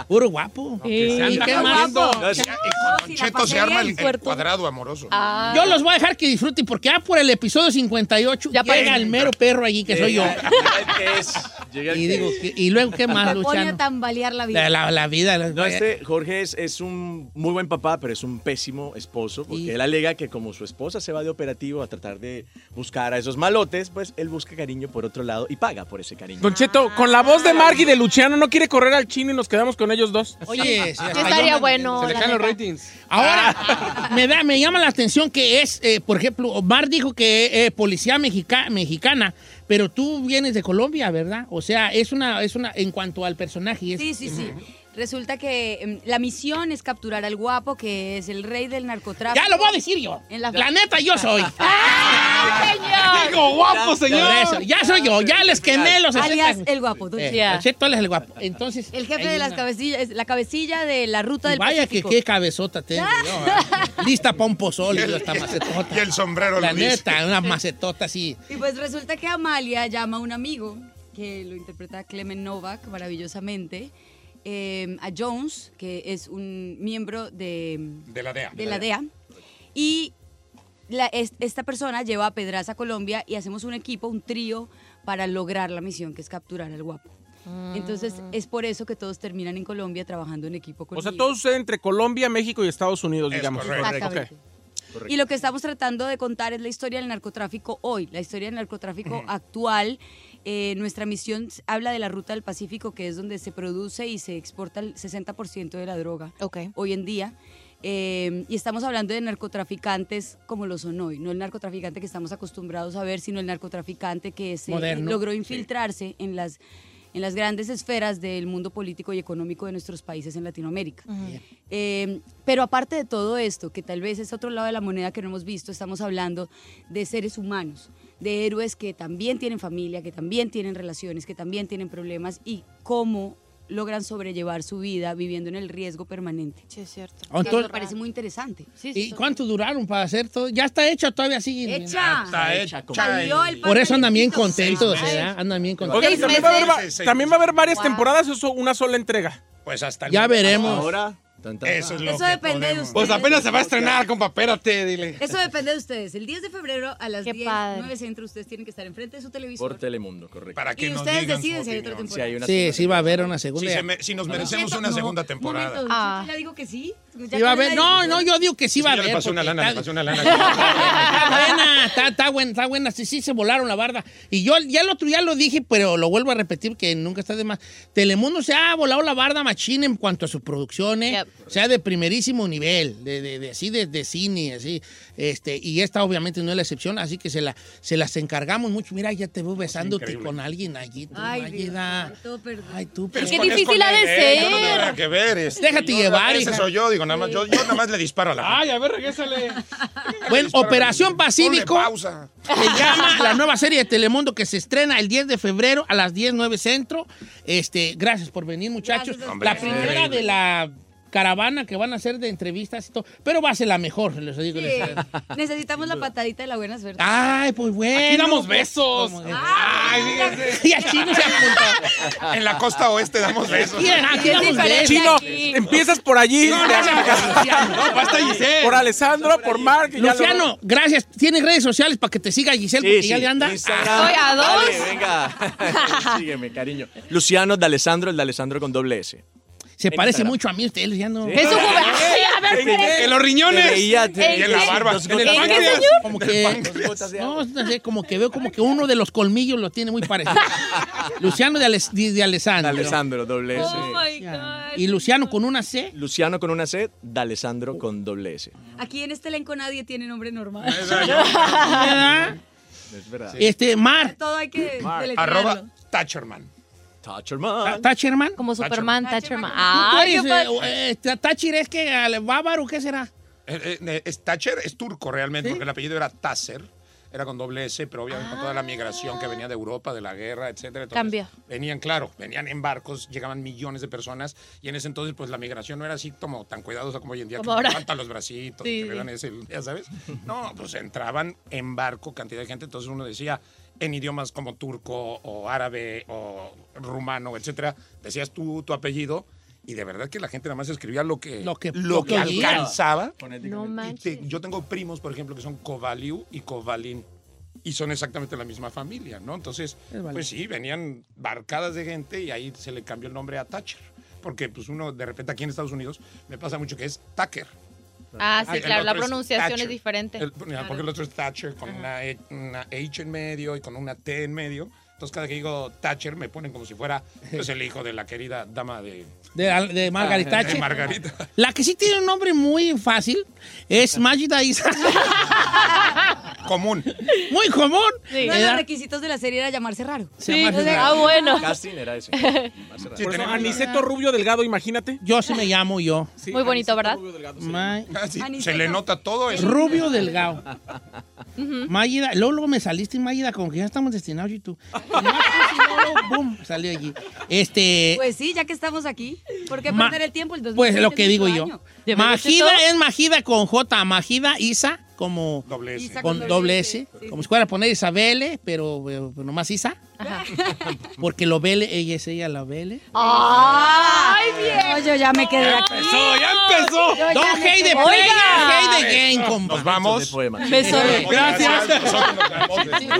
Puro guapo. Sí. ¿Y qué más? No, es- Y con Don Cheto se arma el, el cuadrado amoroso. Ah. Yo los voy a dejar que disfruten porque ya por el episodio 58 Ya llega el mero perro allí que soy yo. Llega- Y digo, luego, ¿qué más, Me pone a tambalear la vida. La, la- la vida. la- No, este Jorge es, es un muy buen papá, pero es un pésimo esposo, porque Y- él alega que como su esposa se va de operativo a tratar de buscar a esos malotes, pues él busca cariño por otro lado y paga por ese cariño. Don Cheto, con la voz de Mark y de Luciano, ¿no quiere correr al chino y nos quedamos con ellos dos? Oye, sí, estaría yo- bueno. Se le caen los ratings. Ahora, me, da, me llama la atención que es, eh, por ejemplo, Omar dijo que es policía mexica- mexicana, pero tú vienes de Colombia, ¿verdad? O sea, es una, es una, en cuanto al personaje. Es, Sí, sí, sí. Resulta que em, la misión es capturar al guapo, que es el rey del narcotráfico. Ya lo voy a decir yo. En la, La neta, yo soy. [laughs] ¡Señor! Digo, guapo, señor. Por eso, ya soy yo, ya les quemé los Alias 60. el guapo. don Eh, Cheto. Don Cheto, él es el guapo. Entonces. El jefe hay de las una- cabecillas, la cabecilla de la ruta Y del Vaya que Pacífico. qué cabezota tengo yo. ¿eh? [laughs] Lista para un pozole, esta macetota. Y el sombrero La Luis. neta, una macetota así. Y pues resulta que Amalia llama a un amigo, que lo interpreta Clement Novak maravillosamente, eh, a Jones, que es un miembro de, De la DEA. de la DEA, y la- es- esta persona lleva a Pedraza a Colombia y hacemos un equipo, un trío, para lograr la misión, que es capturar al guapo. Entonces es por eso que todos terminan en Colombia trabajando en equipo O conmigo. sea, todo sucede entre Colombia, México y Estados Unidos, digamos. Exactamente. Ok. Y lo que estamos tratando de contar es la historia del narcotráfico hoy, la historia del narcotráfico actual. Eh, nuestra misión habla de la ruta del Pacífico, que es donde se produce y se exporta el 60% de la droga hoy en día. Eh, y estamos hablando de narcotraficantes como lo son hoy, no el narcotraficante que estamos acostumbrados a ver, sino el narcotraficante que se Moderno. logró Sí. infiltrarse en las en las grandes esferas del mundo político y económico de nuestros países en Latinoamérica. Eh, pero aparte de todo esto, que tal vez es otro lado de la moneda que no hemos visto, estamos hablando de seres humanos, de héroes que también tienen familia, que también tienen relaciones, que también tienen problemas y cómo logran sobrellevar su vida viviendo en el riesgo permanente. Sí, es cierto. Entonces- me parece muy interesante. ¿Y cuánto duraron para hacer todo? ¿Ya está hecha todavía sigue? Hecha. Está hecha. Salió el Por eso andan bien contentos, Seis ¿verdad? Andan bien contentos. Oigan, ¿y también va, a haber, también va a haber varias temporadas o so- una sola entrega. Pues hasta el Ya veremos. Ahora, Eso es lo Eso que depende de ustedes. Pues apenas se va a estrenar, compa, espérate, dile. Eso depende de ustedes. El 10 de febrero a las Qué 10, padre. 9 centro, ustedes tienen que estar enfrente de su televisor. Por Telemundo, correcto. Para que Y nos ustedes deciden si hay otra temporada. hay una Sí, sí va a haber una segunda. Si, se me- si nos merecemos una No, segunda un temporada. momento, Ah. ya digo que sí. A. No, no, yo digo que sí va a yo haber. le pasé una lana, está- le pasé una lana. Está buena, está, está buena, está buena. Sí, sí, se volaron la barda. Y yo ya el otro ya lo dije, pero lo vuelvo a repetir que nunca está de más. Telemundo se ha volado la barda machín en cuanto a su producción, ¿eh? O sea, de primerísimo nivel, de, de, de- así de, de cine, así. Este, y esta obviamente no es la excepción, así que se, la, se las encargamos mucho. Mira, ya te veo besándote increíble. con alguien allí. tú, Ay. Dios, perdón. Ay, tú. Pues, Qué difícil ha de ¿eh? No ser. tengo nada que ver. este, Déjate yo- llevar, Ese hija. soy yo, digo, nada más, yo, yo nada más le disparo a la Ay, a ver, regrésale. [laughs] Bueno, Operación Pacífico. Ponle pausa. Se llama la nueva serie de Telemundo que se estrena el 10 de febrero a las 10, centro. Este, gracias por venir, muchachos. Gracias la primera de la caravana que van a hacer de entrevistas y todo. Pero va a ser la mejor, les digo. Sí. les- Necesitamos la patadita de la buena suerte. Ay, pues bueno. Aquí damos besos. Ay. Y así no se apunta. En la costa oeste damos besos. Y aquí damos besos. Chino, aquí. empiezas por allí. No, no, no, basta Giselle. Por Alessandro, por Mark. y ya Luciano, gracias. ¿Tienes redes sociales para que te siga Giselle? Sí, porque sí. ya le anda. Instagram. Oye, ¿a dos? Dale, venga. [laughs] Sígueme, cariño. Luciano de Alessandro, el de Alessandro con doble S. Se en parece Instagram. mucho a mí usted, Luciano. Sí. Jesús Juve- Ay, a ver, espérate. En los riñones. Te ¿En las barba. ¿En el páncreas? Como que, no, no sé, como que veo como que uno de los colmillos lo tiene muy parecido. [laughs] Luciano de, Ales- de, de De Alessandro. Alessandro, doble S. Oh my Ya. God. Y Luciano con una C. Luciano con una C, de Alessandro con doble S. Aquí en este elenco nadie tiene nombre normal. [laughs] ¿verdad? Es verdad. Este, Mar. Todo hay que deletrearlo. Arroba Thatcherman. Toucherman. ¿Tacherman? Como Superman, Thatcherman. ¿Tú Ay, eres, qué padre. eh, eh, Thatcher es que al bávaro, ¿qué será? Eh, es Thatcher es turco realmente, ¿Sí? porque el apellido era Tasser. Era con doble S, pero obviamente con toda la migración que venía de Europa, de la guerra, etcétera. entonces, Cambió. Venían, claro, venían en barcos, llegaban millones de personas y en ese entonces, pues la migración no era así como tan cuidadosa como hoy en día, Como que ahora. levantan los bracitos, Sí, que le dan sí. ese, ya sabes. No, pues entraban en barco cantidad de gente, entonces uno decía en idiomas como turco o árabe o rumano, etcétera, decías tú tu apellido. Y de verdad que la gente nada más escribía lo que, Lo que- lo que alcanzaba. No Y te- yo tengo primos, por ejemplo, que son Kovaliu y Kovalin. Y son exactamente la misma familia, ¿no? Entonces, pues sí, venían barcadas de gente y ahí se le cambió el nombre a Thatcher. Porque pues uno, de repente aquí en Estados Unidos, me pasa mucho que es Tucker. Ah, sí, el claro, la es pronunciación Thatcher. es diferente. El- porque el otro es Thatcher con una, E- una H en medio y con una T en medio. Entonces cada que digo Thatcher me ponen como si fuera pues, el hijo de la querida dama de... De, de Margarita Ah, de Thatcher. Margarita. La que sí tiene un nombre muy fácil es Magida Isa. [laughs] común. [laughs] Muy común. Uno de los requisitos de la serie era llamarse raro. Sí, llamarse raro. Ah, bueno. Casting era ese. [laughs] Por eso, Aniceto Rubio Delgado, imagínate. Yo sí me llamo yo. Muy bonito, ¿verdad? Ma- Ah, sí, se le nota todo eso. Rubio Delgado. Mayida, luego, luego me saliste Mayida como que ya estamos destinados [laughs] y tú. Luego, ¡Bum! Salió allí. Este. Pues sí, ya que estamos aquí, ¿por qué Ma- perder el tiempo? El 2020 Pues lo es que digo nuestro yo. año. Magida es Magida con J. Magida Isa como Doble S. Con doble doble S. Como si fuera a poner Isabelle, pero, pero nomás Isa. [laughs] Porque lo vele, ella es ella la vele. ¡Ay, bien! No, yo ya me quedé aquí. empezó, ya empezó. Yo ya the quedé. player, Oiga. hate the game, compa. Nos vamos. Beso. Gracias.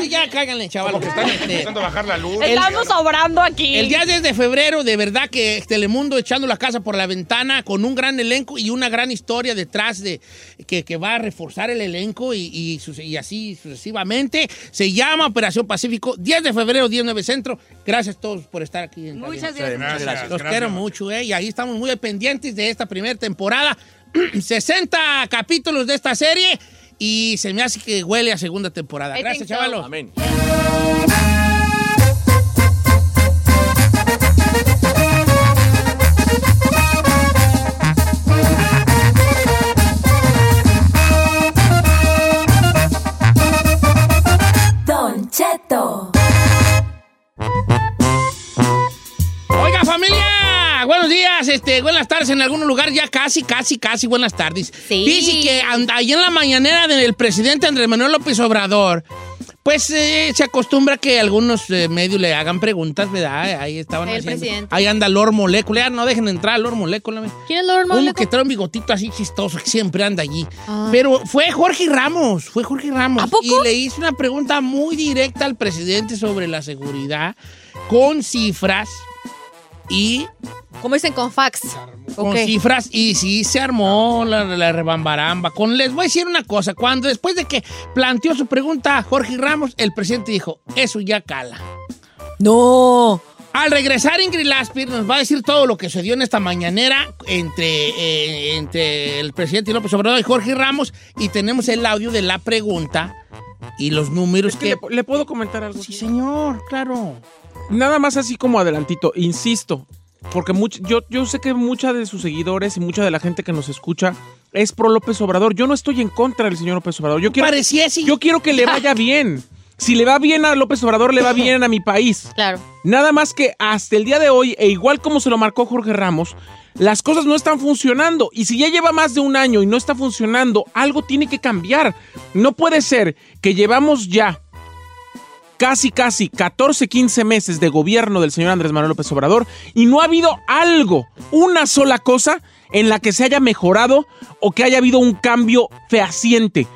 Sí, ya cáganle, chaval. Como que están Este, empezando a bajar la luz. Estamos sobrando aquí. El día 10 de febrero, de verdad que Telemundo echando la casa por la ventana con un gran elenco y una gran historia detrás de que, que va a reforzar el elenco y, y suce- y así sucesivamente. Se llama Operación Pacífico, 10 de febrero, 19 Centro. Gracias a todos por estar aquí. En Muchas gracias. Gracias, Los gracias. quiero mucho, ¿eh? Y ahí estamos muy pendientes de esta primera temporada. [clears throat] 60 capítulos de esta serie y se me hace que huele a segunda temporada. I Gracias, so. chavalos. Amén. Don Cheto. Días, este, buenas tardes en algún lugar, ya casi, casi, casi buenas tardes. Sí. Dice que ahí en la mañanera del presidente Andrés Manuel López Obrador, pues eh, se acostumbra que algunos eh, medios le hagan preguntas, ¿verdad? Ahí estaban El haciendo- presidente. Ahí anda Lord Molécula, ya no dejen entrar a Lord Molécula. ¿Quién es Lord Uno Moleco? que trae un bigotito así chistoso, que siempre anda allí. Ah. Pero fue Jorge Ramos, fue Jorge Ramos. ¿A poco? Y le hizo una pregunta muy directa al presidente sobre la seguridad, con cifras y ¿Cómo dicen con fax? con cifras y sí se armó la, la rebambaramba. Con, les voy a decir una cosa, cuando después de que planteó su pregunta a Jorge Ramos, el presidente dijo, eso ya cala. No. Al regresar Ingrid Laspir nos va a decir todo lo que sucedió en esta mañanera entre, eh, entre el presidente López Obrador y Jorge Ramos y tenemos el audio de la pregunta y los números Es que que... le, le puedo comentar algo. Sí, señor, claro. Nada más así como adelantito, insisto, porque much- yo, yo sé que mucha de sus seguidores y mucha de la gente que nos escucha es pro López Obrador. Yo no estoy en contra del señor López Obrador. Yo quiero, Pareciese. yo quiero que le vaya bien. Si le va bien a López Obrador, le va bien a mi país. Claro. Nada más que hasta el día de hoy, e igual como se lo marcó Jorge Ramos, las cosas no están funcionando. Y si ya lleva más de un año y no está funcionando, algo tiene que cambiar. No puede ser que llevamos ya casi, casi 14, 15 meses de gobierno del señor Andrés Manuel López Obrador y no ha habido algo, una sola cosa en la que se haya mejorado o que haya habido un cambio fehaciente.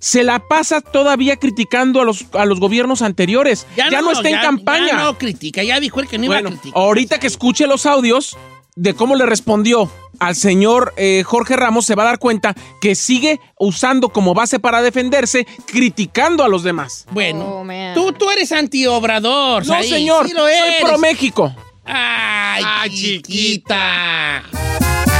Se la pasa todavía criticando a los, a los gobiernos anteriores. Ya, no, está en campaña. Ya no critica, ya dijo él que no Bueno, iba a criticar. ahorita que escuche los audios de cómo le respondió al señor eh, Jorge Ramos, se va a dar cuenta que sigue usando como base para defenderse, criticando a los demás. Bueno, Oh, tú, tú eres antiobrador. No, señor, sí lo soy pro México. Ay, chiquita. Y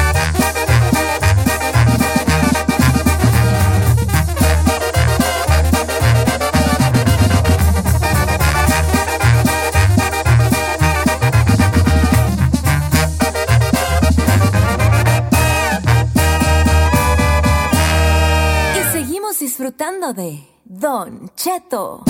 disfrutando de Don Cheto.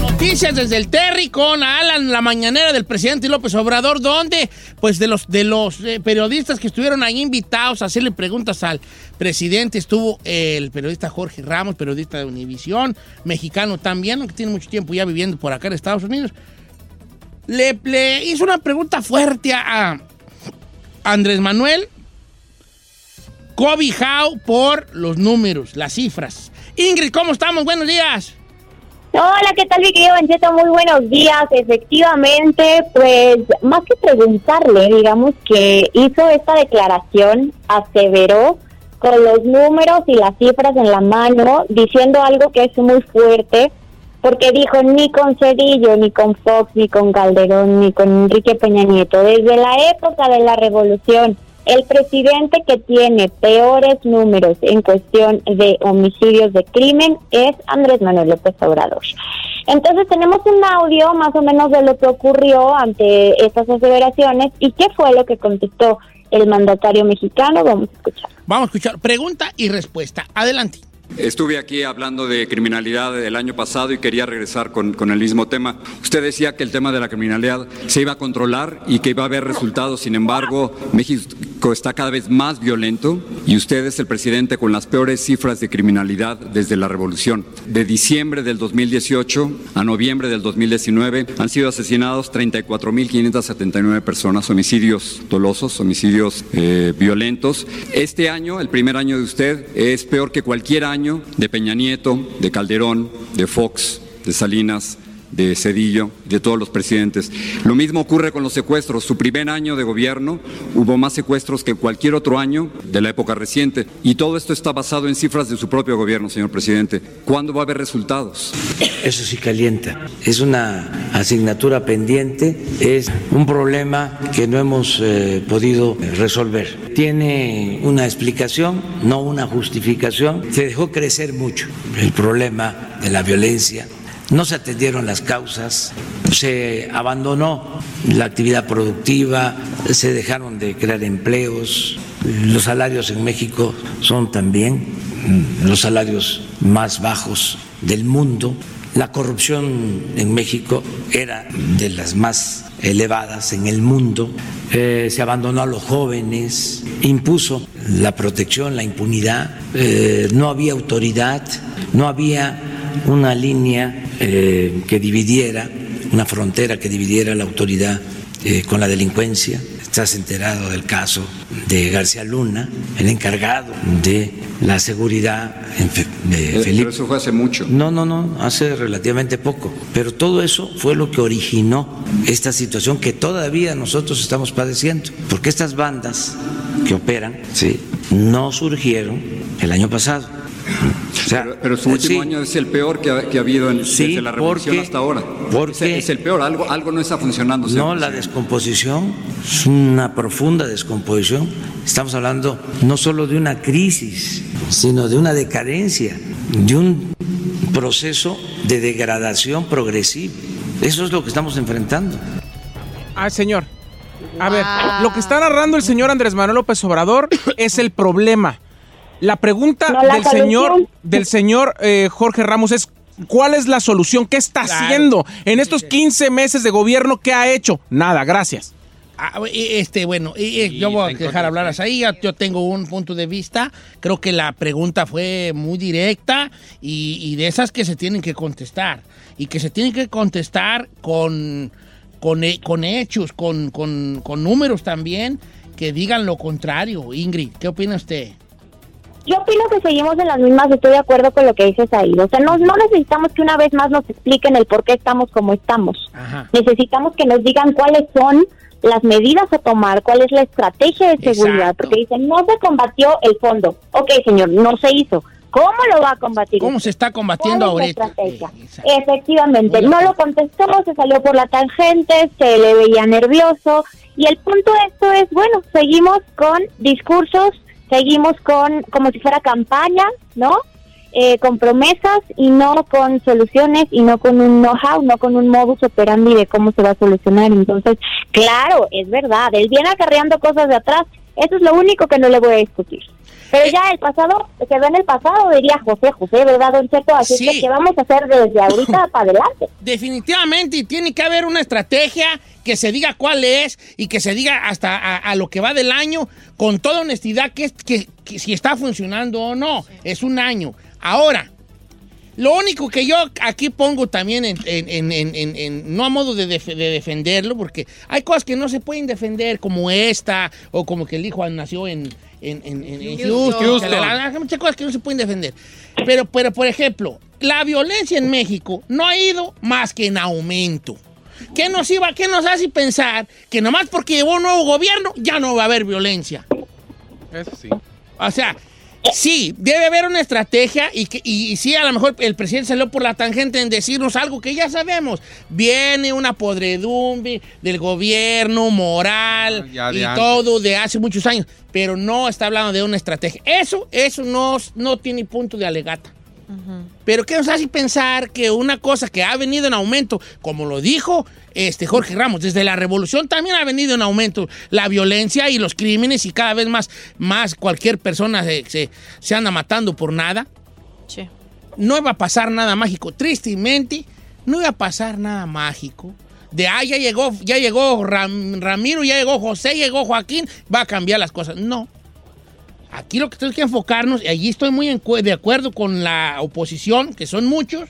Noticias desde el Terry con Alan, la mañanera del presidente López Obrador, donde, pues, de los, de los eh, periodistas que estuvieron ahí invitados a hacerle preguntas al presidente, estuvo el periodista Jorge Ramos, periodista de Univisión, mexicano también, que tiene mucho tiempo ya viviendo por acá en Estados Unidos. Le, le hizo una pregunta fuerte a Andrés Manuel, cobijado por los números, las cifras. Ingrid, ¿cómo estamos? Buenos días. Hola, ¿qué tal, mi querido Bencheto? Muy buenos días. Efectivamente, pues más que preguntarle, digamos que hizo esta declaración, aseveró con los números y las cifras en la mano, diciendo algo que es muy fuerte, porque dijo ni con Cedillo, ni con Fox, ni con Calderón, ni con Enrique Peña Nieto. Desde la época de la revolución, el presidente que tiene peores números en cuestión de homicidios de crimen es Andrés Manuel López Obrador. Entonces tenemos un audio más o menos de lo que ocurrió ante estas aseveraciones y qué fue lo que contestó el mandatario mexicano. Vamos a escuchar. Vamos a escuchar pregunta y respuesta. Adelante. Estuve aquí hablando de criminalidad el año pasado y quería regresar con, el mismo tema. Usted decía que el tema de la criminalidad se iba a controlar y que iba a haber resultados. Sin embargo, México está cada vez más violento y usted es el presidente con las peores cifras de criminalidad desde la revolución. De diciembre del 2018 a noviembre del 2019 han sido asesinados 34.579 personas, homicidios dolosos, homicidios eh, violentos. Este año, el primer año de usted, es peor que cualquier año de Peña Nieto, de Calderón, de Fox, de Salinas, de Cedillo, de todos los presidentes. Lo mismo ocurre con los secuestros. Su primer año de gobierno hubo más secuestros que cualquier otro año de la época reciente. Y todo esto está basado en cifras de su propio gobierno, señor presidente. ¿Cuándo va a haber resultados? Eso sí calienta. Es una asignatura pendiente, es un problema que no hemos eh, podido resolver. Tiene una explicación, no una justificación. Se dejó crecer mucho el problema de la violencia no se atendieron las causas, se abandonó la actividad productiva, se dejaron de crear empleos, los salarios en México son también los salarios más bajos del mundo, la corrupción en México era de las más elevadas en el mundo, eh, se abandonó a los jóvenes, impuso la protección, la impunidad, eh, no había autoridad, no había una línea eh, que dividiera, una frontera que dividiera la autoridad eh, con la delincuencia. Estás enterado del caso de García Luna, el encargado de la seguridad en Fe- de Eh, Felipe. Pero eso fue hace mucho. No, no, no, hace relativamente poco. Pero todo eso fue lo que originó esta situación que todavía nosotros estamos padeciendo. Porque estas bandas que operan, sí, no surgieron el año pasado. O sea, Pero su último sí, año es el peor que ha, que ha habido en- Sí, desde la revolución porque- hasta ahora. porque- es, es el peor, algo, algo no está funcionando. señor No, la descomposición es una profunda descomposición. Estamos hablando no solo de una crisis, sino de una decadencia, de un proceso de degradación progresiva. Eso es lo que estamos enfrentando. Ah, señor. A ver, lo que está narrando el señor Andrés Manuel López Obrador es el problema. La pregunta No, la del solución. señor, del señor eh, Jorge Ramos es ¿cuál es la solución? ¿Qué está Claro. haciendo en estos 15 meses de gobierno? ¿Qué ha hecho? Nada, gracias. Ah, Este, bueno, y- y yo voy a dejar hablar hasta ahí. ya Yo tengo un punto de vista. Creo que la pregunta fue muy directa y, y de esas que se tienen que contestar. Y que se tienen que contestar con, con, he- con hechos, con, con- con números también que digan lo contrario. Ingrid, ¿qué opina usted? Yo opino que seguimos en las mismas, estoy de acuerdo con lo que dices ahí. O sea, no, no necesitamos que una vez más nos expliquen el por qué estamos como estamos. Ajá. Necesitamos que nos digan cuáles son las medidas a tomar, cuál es la estrategia de seguridad, Exacto. porque dicen, no se combatió el fondo. Ok, señor, no se hizo. ¿Cómo lo va a combatir? ¿Cómo se está combatiendo ¿Cuál es la ahorita? estrategia? Efectivamente, no lo contestó, se salió por la tangente, se le veía nervioso y el punto de esto es, bueno, seguimos con discursos, seguimos con como si fuera campaña, ¿no? Eh, con promesas y no con soluciones y no con un know-how, no con un modus operandi de cómo se va a solucionar. Entonces, claro, es verdad, él viene acarreando cosas de atrás, eso es lo único que no le voy a discutir. Pero ya el pasado, quedó en el pasado, diría José José, ¿verdad, Don Cheto? Así Sí. que, ¿qué vamos a hacer desde ahorita [laughs] para adelante? Definitivamente, y tiene que haber una estrategia que se diga cuál es y que se diga hasta a, a lo que va del año con toda honestidad que, que, que si está funcionando o no. Es un año. Ahora, lo único que yo aquí pongo también, en, en- en- en- en- en- no a modo de, def- de defenderlo, porque hay cosas que no se pueden defender, como esta, o como que el hijo nació en, en, en- en- en Houston. Houston. que la- la- Hay muchas cosas que no se pueden defender. Pero, pero, por ejemplo, la violencia en México no ha ido más que en aumento. ¿Qué nos, iba, ¿Qué nos hace pensar que nomás porque llevó un nuevo gobierno ya no va a haber violencia? Eso sí. O sea, Sí, debe haber una estrategia y, que, y, y sí, a lo mejor el presidente salió por la tangente en decirnos algo que ya sabemos. Viene una podredumbre del gobierno moral Ah, ya y antes. todo de hace muchos años, pero no está hablando de una estrategia. Eso, eso no, no tiene punto de alegata. Pero ¿qué nos hace pensar que una cosa que ha venido en aumento, como lo dijo este Jorge Ramos, desde la revolución también ha venido en aumento la violencia y los crímenes y cada vez más, más cualquier persona se, se- se anda matando por nada? Sí. No iba a pasar nada mágico. Tristemente, no iba a pasar nada mágico. De ah, ya llegó, ya llegó Ram- Ramiro, ya llegó José, llegó Joaquín, va a cambiar las cosas. No. Aquí lo que tenemos que enfocarnos, y allí estoy muy de acuerdo con la oposición, que son muchos,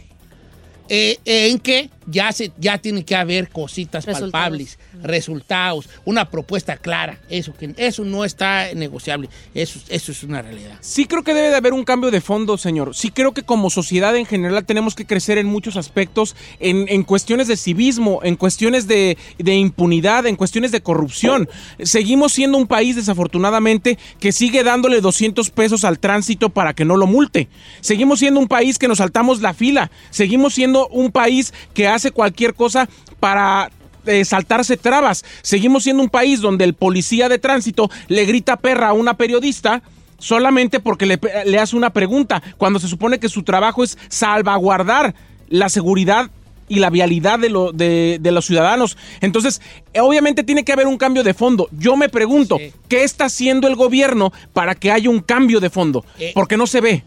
eh, en que ya, se, ya tiene que haber cositas Resultados. palpables, resultados, una propuesta clara. Eso, que, eso no está negociable. Eso, eso es una realidad. Sí creo que debe de haber un cambio de fondo, señor. Sí creo que como sociedad en general tenemos que crecer en muchos aspectos, en, en cuestiones de civismo, en cuestiones de, de impunidad, en cuestiones de corrupción. Seguimos siendo un país, desafortunadamente, que sigue dándole 200 pesos al tránsito para que no lo multe. Seguimos siendo un país que nos saltamos la fila. Seguimos siendo un país que hace cualquier cosa para eh, saltarse trabas. Seguimos siendo un país donde el policía de tránsito le grita perra a una periodista solamente porque le, le hace una pregunta, cuando se supone que su trabajo es salvaguardar la seguridad y la vialidad de, lo- de- de los ciudadanos. Entonces, eh, obviamente tiene que haber un cambio de fondo. Yo me pregunto, ¿qué está haciendo el gobierno para que haya un cambio de fondo? Porque no se ve.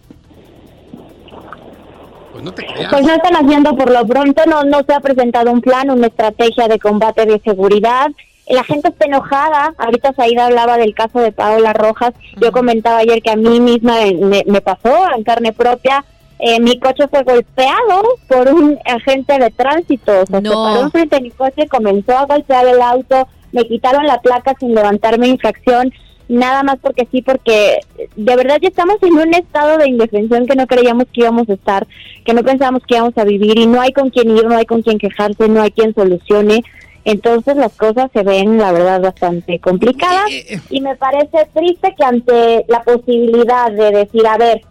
Pues no te creas. Pues no están haciendo por lo pronto, no, no se ha presentado un plan, una estrategia de combate de seguridad. La gente está enojada. Ahorita Saida hablaba del caso de Paola Rojas. Yo comentaba ayer que a mí misma me, me pasó en carne propia. Eh, mi coche fue golpeado por un agente de tránsito. O sea, se paró enfrente de mi coche, comenzó a golpear el auto, me quitaron la placa sin levantarme infracción. Nada más porque sí, porque de verdad ya estamos en un estado de indefensión que no creíamos que íbamos a estar, que no pensábamos que íbamos a vivir y no hay con quién ir, no hay con quién quejarse, no hay quien solucione. Entonces las cosas se ven, la verdad, bastante complicadas y me parece triste que ante la posibilidad de decir, a ver,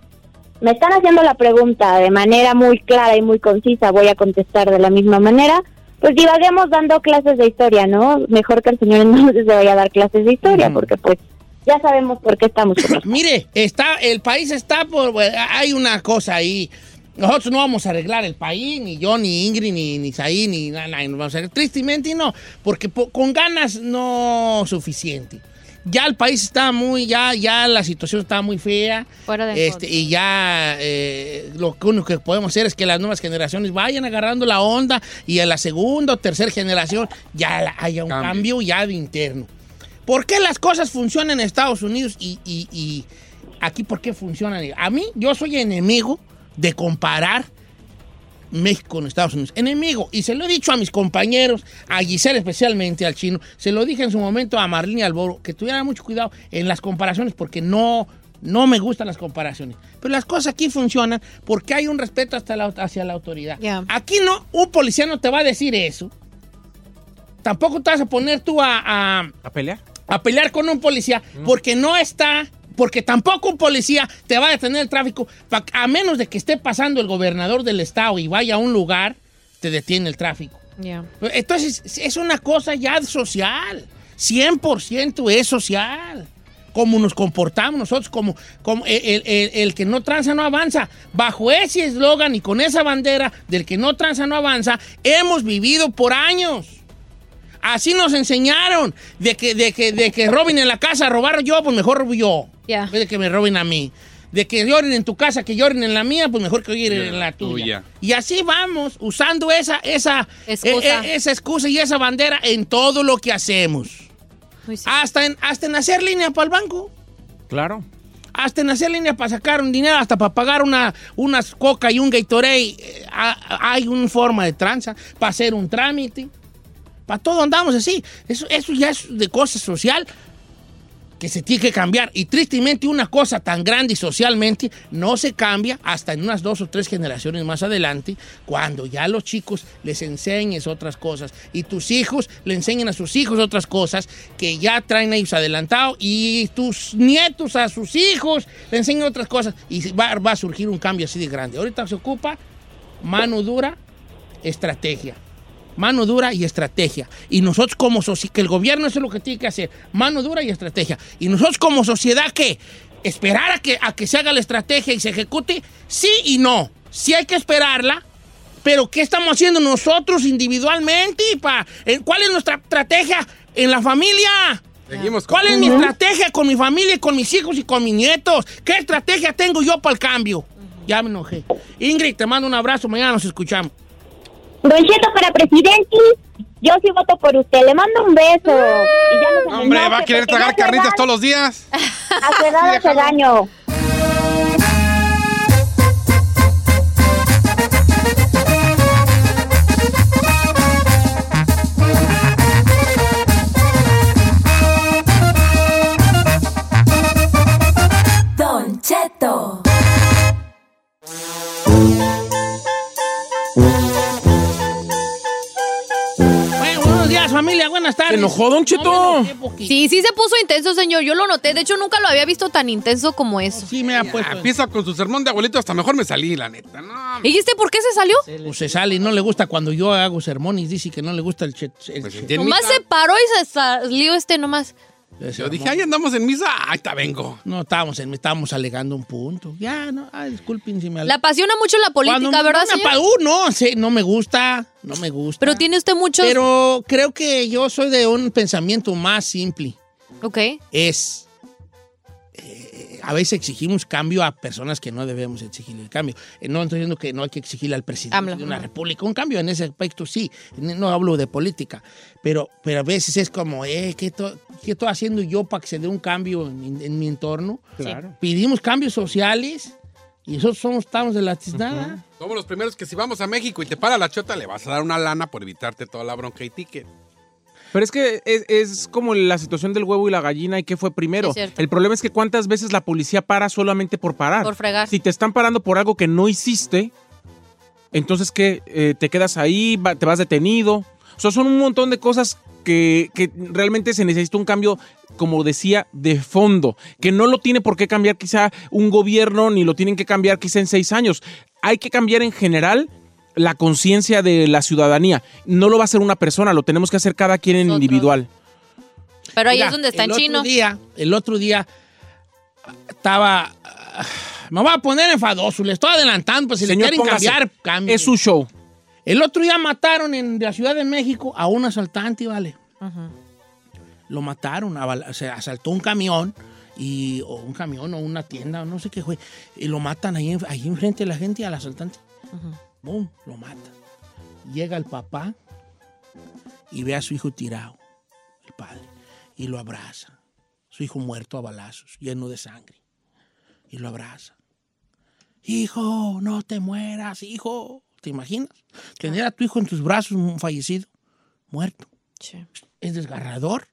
me están haciendo la pregunta de manera muy clara y muy concisa, voy a contestar de la misma manera, pues divaguemos dando clases de historia, ¿no? Mejor que el señor [laughs] entonces se vaya a dar clases de historia, porque pues ya sabemos por qué estamos. [coughs] Mire, está, el país está por. bueno, Hay una cosa ahí. Nosotros no vamos a arreglar el país, ni yo, ni Ingrid, ni, ni Saí, ni nada. no vamos a arreglar. Tristemente no, porque po- con ganas no suficiente. Ya el país está muy, ya, ya la situación está muy fea. Fuera de este, y ya eh, lo que único que podemos hacer es que las nuevas generaciones vayan agarrando la onda y a la segunda o tercera generación ya haya un cambio ya de interno. ¿Por qué las cosas funcionan en Estados Unidos y, y- y aquí por qué funcionan? A mí, yo soy enemigo de comparar México con Estados Unidos. Enemigo. Y se lo he dicho a mis compañeros, a Giselle especialmente, al chino. Se lo dije en su momento a Marlene Alboro, que tuvieran mucho cuidado en las comparaciones porque no, no me gustan las comparaciones. Pero las cosas aquí funcionan porque hay un respeto hasta la- hacia la autoridad. Aquí no, un policía no te va a decir eso. Tampoco te vas a poner tú a- a ¿A pelear? A pelear con un policía porque no está, porque tampoco un policía te va a detener el tráfico, a menos de que esté pasando el gobernador del estado y vaya a un lugar, te detiene el tráfico. Ya. Entonces, es una cosa ya social, 100% es social. Como nos comportamos nosotros, como, el- el- el que no tranza no avanza. Bajo ese eslogan y con esa bandera del que no tranza no avanza, hemos vivido por años. Así nos enseñaron de que, de que, de que roben en la casa, robar yo, pues mejor robo yo. Ya. En vez de que me roben a mí. De que lloren en tu casa, que lloren en la mía, pues mejor que lloren en la tuya. tuya. Y así vamos, usando esa, esa, Excusa. eh, esa excusa y esa bandera en todo lo que hacemos. Hasta en, hasta en hacer línea para el banco. Claro. Hasta en hacer línea para sacar un dinero, hasta para pagar una, unas coca y un Gatorade. eh, ha- hay una forma de tranza, para hacer un trámite. Para todo andamos así. Eso, eso ya es de cosa social. que se tiene que cambiar. Y tristemente una cosa tan grande y socialmente no se cambia hasta en unas dos o tres generaciones más adelante, cuando ya a los chicos les enseñes otras cosas y tus hijos le enseñen a sus hijos otras cosas que ya traen ellos adelantado y tus nietos a sus hijos le enseñen otras cosas y va, va a surgir un cambio así de grande. Ahorita se ocupa mano dura, estrategia. Mano dura y estrategia. Y nosotros como sociedad, que el gobierno eso es lo que tiene que hacer, mano dura y estrategia. Y nosotros como sociedad que esperar a que, a que se haga la estrategia y se ejecute, sí y no. Sí hay que esperarla, pero ¿qué estamos haciendo nosotros individualmente? Pa? ¿Cuál es nuestra estrategia en la familia? Seguimos con- ¿Cuál es mi estrategia con mi familia, y con mis hijos y con mis nietos? ¿Qué estrategia tengo yo para el cambio? Ya me enojé. Ingrid, te mando un abrazo. Mañana nos escuchamos. Don Cheto para presidente, yo sí voto por usted. Le mando un beso. Y ya no se me Hombre, va a querer tragar carnitas todos los días. A su edad hace daño. Don Cheto. Buenas tardes. ¿Se enojó, Don Cheto? Sí, sí se puso intenso, señor. Yo lo noté. De hecho, nunca lo había visto tan intenso como eso. Sí, me ha Ah, Empieza con su sermón de abuelito, hasta mejor me salí, la neta. No, ¿Y este por qué se salió? Pues se sale y no le gusta cuando yo hago sermones. Dice que no le gusta el chet. el Pues Nomás se paró y se salió este nomás. Yo dije, ahí andamos en misa, ahí está vengo. No, estábamos, en- estábamos alegando un punto. Ya, no, ay, disculpen si me Le apasiona mucho la política, Cuando ¿verdad, me señor? uh, no, sí, no me gusta, no me gusta. Pero tiene usted muchos... Pero creo que yo soy de un pensamiento más simple. Ok. Es, a veces exigimos cambio a personas que no debemos exigir el cambio. Eh, no estoy diciendo que no hay que exigirle al presidente AMLO. de una república un cambio en ese aspecto, sí. No hablo de política, pero, pero a veces es como, eh, ¿qué, to- qué estoy haciendo yo para que se dé un cambio en, en mi entorno? Claro. Pedimos cambios sociales y nosotros somos, estamos de la tiznada. Somos los primeros que si vamos a México y te para la chota, le vas a dar una lana por evitarte toda la bronca y ticket. Pero es que es, es como la situación del huevo y la gallina y qué fue primero. El problema es que cuántas veces la policía para solamente por parar. Por fregar. Si te están parando por algo que no hiciste, entonces ¿qué? Eh, te quedas ahí, te vas detenido. O sea, son un montón de cosas que, que realmente se necesita un cambio, como decía, de fondo. Que no lo tiene por qué cambiar quizá un gobierno, ni lo tienen que cambiar quizá en seis años. Hay que cambiar en general la conciencia de la ciudadanía. No lo va a hacer una persona, lo tenemos que hacer cada quien en individual. Pero ahí Mira, es donde está el en otro chino. Día, el otro día ah, estaba... ah, Me voy a poner enfadoso, le estoy adelantando, pues si le quieren póngase. cambiar, cambien. Es su show. El otro día mataron en la Ciudad de México a un asaltante, ¿vale? Lo mataron, se asaltó un camión, y, o un camión, o una tienda, o no sé qué fue, y lo matan ahí, ahí enfrente de la gente al asaltante. ¡Bum! Lo matan. Llega el papá y ve a su hijo tirado, el padre, y lo abraza. Su hijo muerto a balazos, lleno de sangre, y lo abraza. Hijo, no te mueras, hijo. ¿Te imaginas? Tener a tu hijo en tus brazos un fallecido, muerto. Es desgarrador.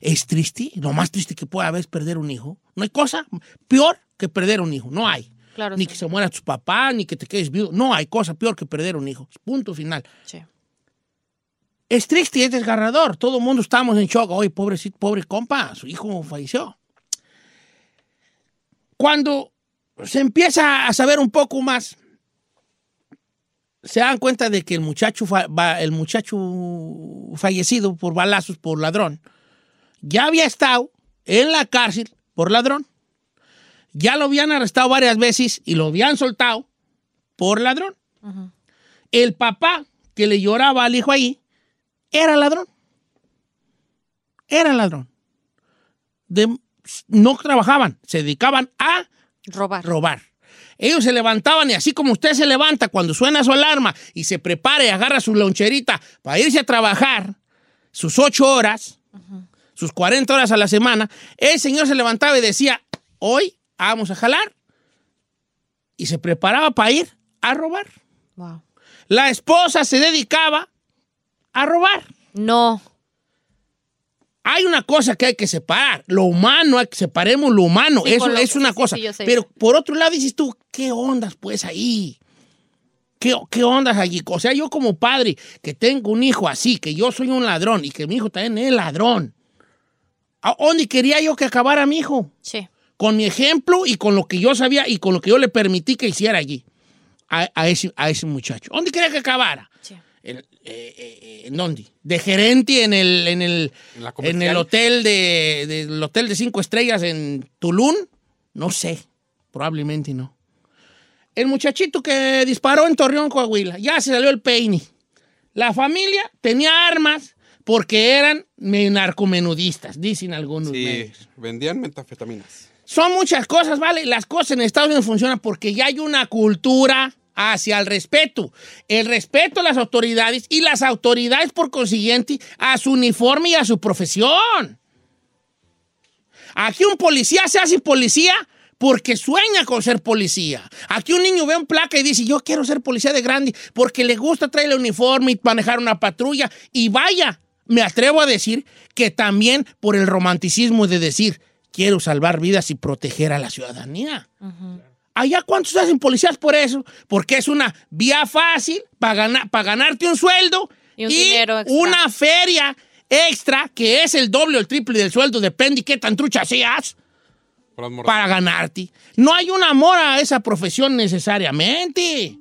Es triste. Lo más triste que puede haber es perder un hijo. No hay cosa peor que perder un hijo. No hay. Claro, ni sí. que se muera tu papá, ni que te quedes viudo. No hay cosa peor que perder un hijo. Punto final. Sí. Es triste y es desgarrador. Todo el mundo estamos en shock. Oye, pobrecito, pobre compa, su hijo falleció. Cuando se empieza a saber un poco más, se dan cuenta de que el muchacho, el muchacho fallecido por balazos, por ladrón, ya había estado en la cárcel por ladrón. Ya lo habían arrestado varias veces y lo habían soltado por ladrón. El papá que le lloraba al hijo ahí era ladrón. Era ladrón. De- no trabajaban, se dedicaban a robar. robar. Ellos se levantaban y así como usted se levanta cuando suena su alarma y se prepara y agarra su loncherita para irse a trabajar sus ocho horas, sus 40 horas a la semana, el señor se levantaba y decía, hoy vamos a jalar. Y se preparaba para ir a robar. Wow. La esposa se dedicaba a robar. No. hay una cosa que hay que separar. Lo humano, hay que separemos lo humano. Sí, Eso lo- es una sí, cosa. sí. Pero por otro lado dices tú, ¿qué ondas pues ahí? ¿Qué, ¿Qué ondas allí? O sea, yo como padre que tengo un hijo así, que yo soy un ladrón y que mi hijo también es ladrón. ¿A dónde quería yo que acabara mi hijo? Sí. Con mi ejemplo y con lo que yo sabía y con lo que yo le permití que hiciera allí. A, a ese, a ese muchacho. ¿Dónde quería que acabara? El- eh, eh, eh, ¿En dónde? De gerente en el, en el, En en el hotel de, del hotel de cinco estrellas en Tulum. No sé. Probablemente no. El muchachito que disparó en Torreón, Coahuila. Ya se salió el peine. La familia tenía armas porque eran me- narcomenudistas, dicen algunos Sí, medios. vendían metafetaminas. Son muchas cosas, ¿vale? Las cosas en Estados Unidos funcionan porque ya hay una cultura hacia el respeto. El respeto a las autoridades y las autoridades, por consiguiente, a su uniforme y a su profesión. Aquí un policía se hace policía porque sueña con ser policía. Aquí un niño ve un placa y dice, yo quiero ser policía de grande porque le gusta traer el uniforme y manejar una patrulla. Y vaya, me atrevo a decir que también por el romanticismo de decir, quiero salvar vidas y proteger a la ciudadanía. Allá cuántos hacen policías por eso? Porque es una vía fácil para ganarte un sueldo Y un dinero extra. una feria extra que es el doble o el triple del sueldo, depende qué tan trucha seas, para ganarte. No hay un amor a esa profesión necesariamente.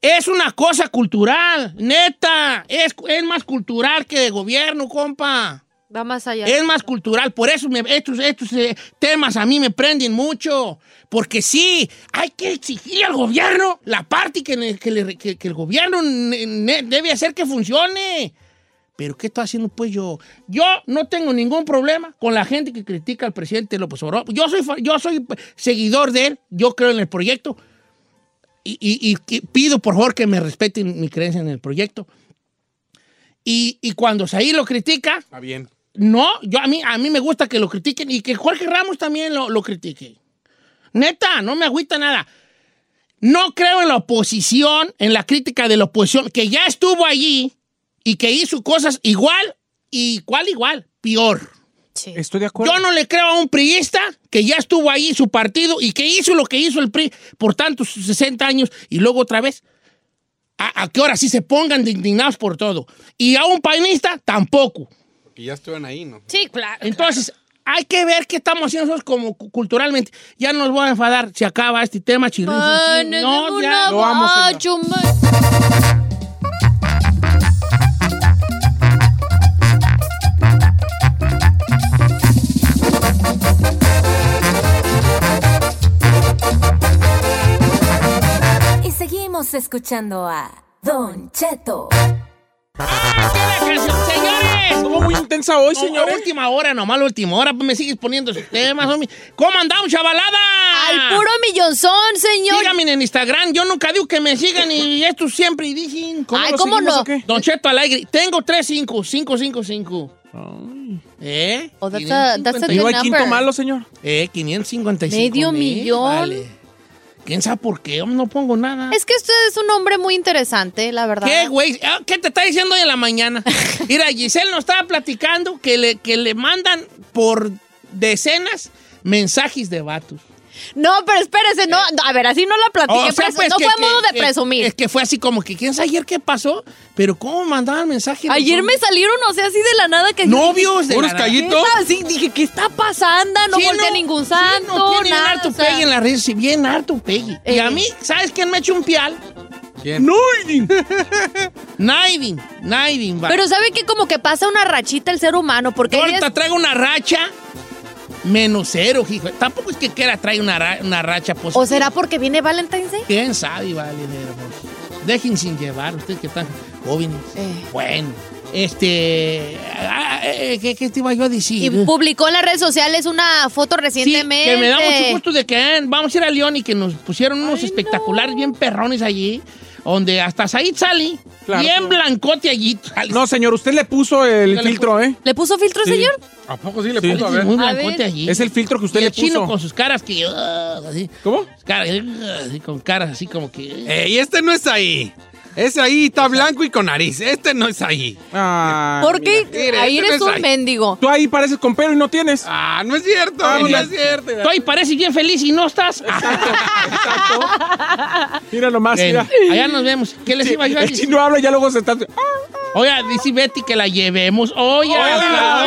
Es una cosa cultural, neta. Es, es más cultural que de gobierno, compa. Va más allá. Es más cultural, por eso me- estos, estos eh, temas a mí me prenden mucho. Porque sí, hay que exigir al gobierno la parte que, ne- que le- que- que el gobierno ne- ne- debe hacer que funcione. Pero ¿qué estoy haciendo pues yo? Yo no tengo ningún problema con la gente que critica al presidente López Obrador. Yo soy, yo soy seguidor de él, yo creo en el proyecto y, y- y que pido por favor que me respeten mi creencia en el proyecto. Y, y cuando Saí lo critica, Está bien. No, yo a mí, a mí me gusta que lo critiquen y que Jorge Ramos también lo, lo critique. Neta, no me agüita nada. No creo en la oposición, en la crítica de la oposición, que ya estuvo allí y que hizo cosas igual, y cuál igual, peor. Estoy de acuerdo. Yo no le creo a un priista que ya estuvo ahí su partido y que hizo lo que hizo el PRI por tantos 60 años y luego otra vez. A, a que ahora sí se pongan de indignados por todo. Y a un painista tampoco. Porque ya estuvieron ahí, ¿no? Sí, claro. Entonces, hay que ver qué estamos haciendo nosotros como cu- culturalmente. Ya nos voy a enfadar si acaba este tema, chirrín. No, ya. Lo amo, señor. Y seguimos escuchando a Don Cheto. ¡Señores! Estuvo muy intensa hoy, No, señores. última hora, nomás la última hora, pues me sigues poniendo esos temas, homie. ¿Cómo andamos, chavalada? Al puro millonzón, señor. Síganme en Instagram, yo nunca digo que me sigan y esto siempre dicen. Ay, ¿cómo seguimos no? qué? Don Cheto Alegre, tengo 35, 555. ¿Eh? Oh, that's a- that's a good ¿Y hay quinto number. malo, señor? Eh, 555. Medio mil, millón. vale. ¿Quién sabe por qué? No pongo nada. Es que usted es un hombre muy interesante, la verdad. ¿Qué, güey? Ah, ¿Qué te está diciendo hoy en la mañana? [laughs] Mira, Giselle nos estaba platicando que le, que le mandan por decenas mensajes de vatos. No, pero espérese, no, no, a ver, así no la platiqué. O sea, pues, no que- fue que- modo de que- presumir. Es que fue así como que, ¿quién sabe ayer qué pasó? Pero ¿cómo mandaban mensajes? Ayer me salieron, o sea, así de la nada que... Novios de ¿Qué la nada. está- Sí, dije, ¿qué está pasando? No Sí, volteé a no, ningún sí, santo, no, nada. harto o sea. pegue en las redes, sí, bien harto pegue. Y Eh. a mí, ¿sabes quién me echó un pial? ¿Quién? Naidin. [laughs] Naidin, Naidin. Pero ¿sabe que Como que pasa una rachita el ser humano, porque... Ahorita días- traigo una racha menos cero, hijo. Tampoco es que quiera traer una, ra- una racha positiva. ¿O será porque viene Valentine's Day? ¿Quién sabe, vale? hermoso? Dejen sin llevar, ustedes que están jóvenes. Eh. Bueno, este... ah, eh, ¿qué, qué te iba yo a decir? Y publicó en las redes sociales una foto recientemente. Que me da mucho gusto de que eh, vamos a ir a León y que nos pusieron unos espectaculares bien perrones allí, donde hasta Said Sali, Claro, bien claro. blancote allí. No, señor, usted le puso el le filtro, ¿eh? ¿Le puso filtro, Sí. señor? ¿A poco sí le Sí. puso? A ver. Muy blancote allí. Es el filtro que usted Y le el chino puso. con sus caras que... ah, así, ¿Cómo? caras, ah, así, con caras así como que... ¡Ey, este no es ahí! Ese ahí está blanco y con nariz. Este no es ahí. Ah, ¿Por qué? ahí este eres no es un ahí. mendigo. Tú ahí pareces con pelo y no tienes. Ah, no es cierto. Ah, no mira. es cierto. Tú ahí pareces bien feliz y no estás. [laughs] Mira nomás, Bueno, mira. allá nos vemos. ¿Qué les Sí, iba yo a el decir? chino habla y ya luego se está... Oye, dice Betty que la llevemos. Oye, Hola.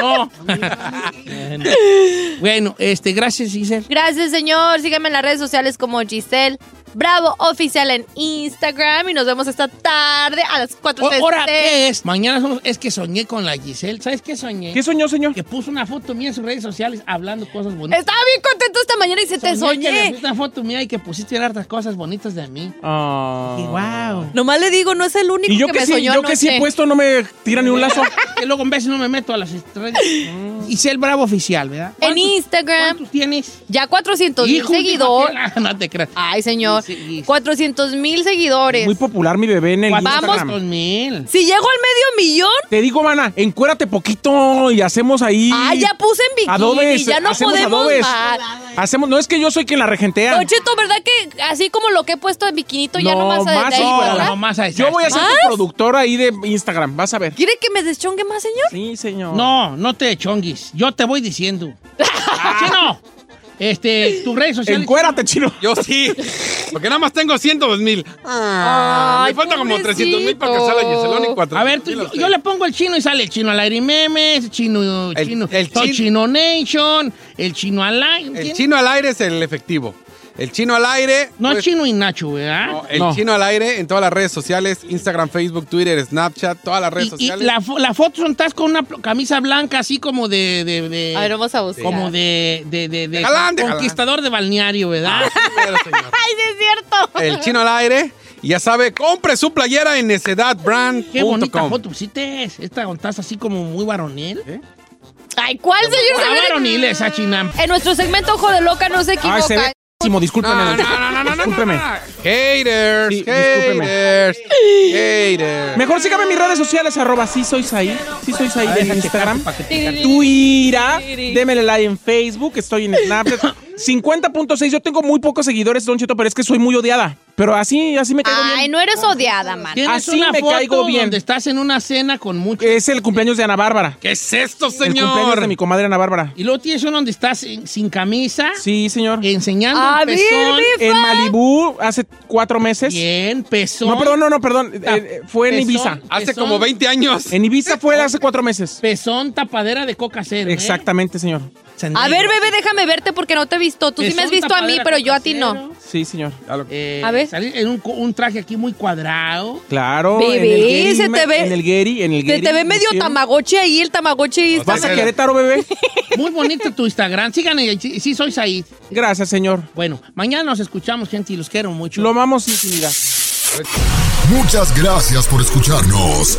No. [laughs] bueno, este, gracias, Giselle. Gracias, señor. Síganme en las redes sociales como Giselle Bravo Oficial en Instagram. Y nos vemos esta tarde a las 4 O- Ahora, ¿qué es? Mañana somos- es que soñé con la Giselle. ¿Sabes qué soñé? ¿Qué soñó, señor? Que puso una foto mía en sus redes sociales hablando cosas bonitas. Estaba bien contento esta mañana y se te que le soñé. una foto mía y que pusiste hartas cosas bonitas de mí. Ah. Y wow. Nomás le digo, no es el único Y yo que, que, me sí, soñó yo que sí he puesto no me tira ni un lazo. [laughs] que luego en veces no me meto a las estrellas. Giselle Bravo Oficial, ¿verdad? En Instagram. ¿Cuántos tienes? Ya 400 mil seguidores. [laughs] No te creas. Ay, señor. Sí, sí. 400 mil seguidores. Muy popular mi bebé en el Vamos. Instagram. mil. Si llego al medio millón. Te digo, mana, encuérate poquito y hacemos ahí. Ah, ya puse en bikini. Adobes, ya no hacemos podemos adobes. más. Hacemos, no es que yo soy quien la regentea. Don Cheto, ¿verdad que así como lo que he puesto en biquinito ya no vas a más ahí, sí, ¿verdad? No, más a Yo voy a ser ¿Más? tu productor ahí de Instagram, vas a ver. ¿Quiere que me deschongue más, señor? Sí, señor. No, no te Yo te voy diciendo. ¡Chino! Este, tus redes sociales. Encuérate, chino. Yo sí. Porque nada más tengo 102 mil. Ay, me falta como 300 mil para que salga Giselón y 400 A ver, tú- yo, yo le pongo el chino y sale el chino al aire y memes, chino, El- chino, el Soy chin- chino Nation, el chino al aire. El chino al aire es el efectivo. El chino al aire. No es pues, chino y Nacho, ¿verdad? no, el No. chino al aire en todas las redes sociales: Instagram, Facebook, Twitter, Snapchat, todas las redes Y, y sociales. la, fo- la foto son estás con una camisa blanca así como de... de, de- A ver, vamos a buscar. como de, de, de, de galán, de galán. conquistador de balneario, ¿verdad? Ah, sí. [laughs] Ay, sí es cierto. El chino al aire. Y ya sabe, compre su playera en necedadbrand.com. Qué bonita foto pusiste. Esta estás así como muy varonil. Ay, ¿cuál, señor? Está Se ve- varonil esa china. En nuestro segmento Ojo de Loca no se Ay, equivoca. se discúlpeme. No, no, no, no, no, no, Discúlpeme. Haters, Sí, haters, haters. Mejor sígame en mis redes sociales, arroba sí soy Saí. Sí soy Saí Ay, en Instagram. Twitter. Démele like en Facebook. Estoy en Snapchat. [laughs] 50.6. Yo tengo muy pocos seguidores, Don Cheto, pero es que soy muy odiada. Pero así, así me caigo Ay, bien. no eres odiada, man. Así una me foto caigo bien. donde estás en una cena con muchos. Es el cumpleaños de Ana Bárbara. ¿Qué es esto, El cumpleaños señor? de mi comadre Ana Bárbara. Y luego tienes uno donde estás en- sin camisa, Sí, señor. enseñando A el pezón. mi- En Malibú hace cuatro meses. Bien, pezón. No, perdón, no, no, perdón. Eh, Ah, eh, fue en pezón. Ibiza. Hace Pezón. como 20 años. En Ibiza fue hace cuatro meses. Pezón tapadera de coca cero. ¿eh? Exactamente, señor. A ver, bebé, déjame verte porque no te he visto. Tú sí me has visto a mí, pero yo a ti no. Sí, señor. Eh, A ver. salir en un, traje aquí muy cuadrado. Claro. Bebé, en el se te ve- En el Gary, en el Se Gary. te ve medio tamagotchi ahí, el tamagotchi. está- ¿Vas a Querétaro, bebé? [laughs] Muy bonito tu Instagram. Síganme, sí, sí soy Said. Gracias, señor. Bueno, mañana nos escuchamos, gente, y los quiero mucho. Lo amamos infinidad. Muchas gracias por escucharnos.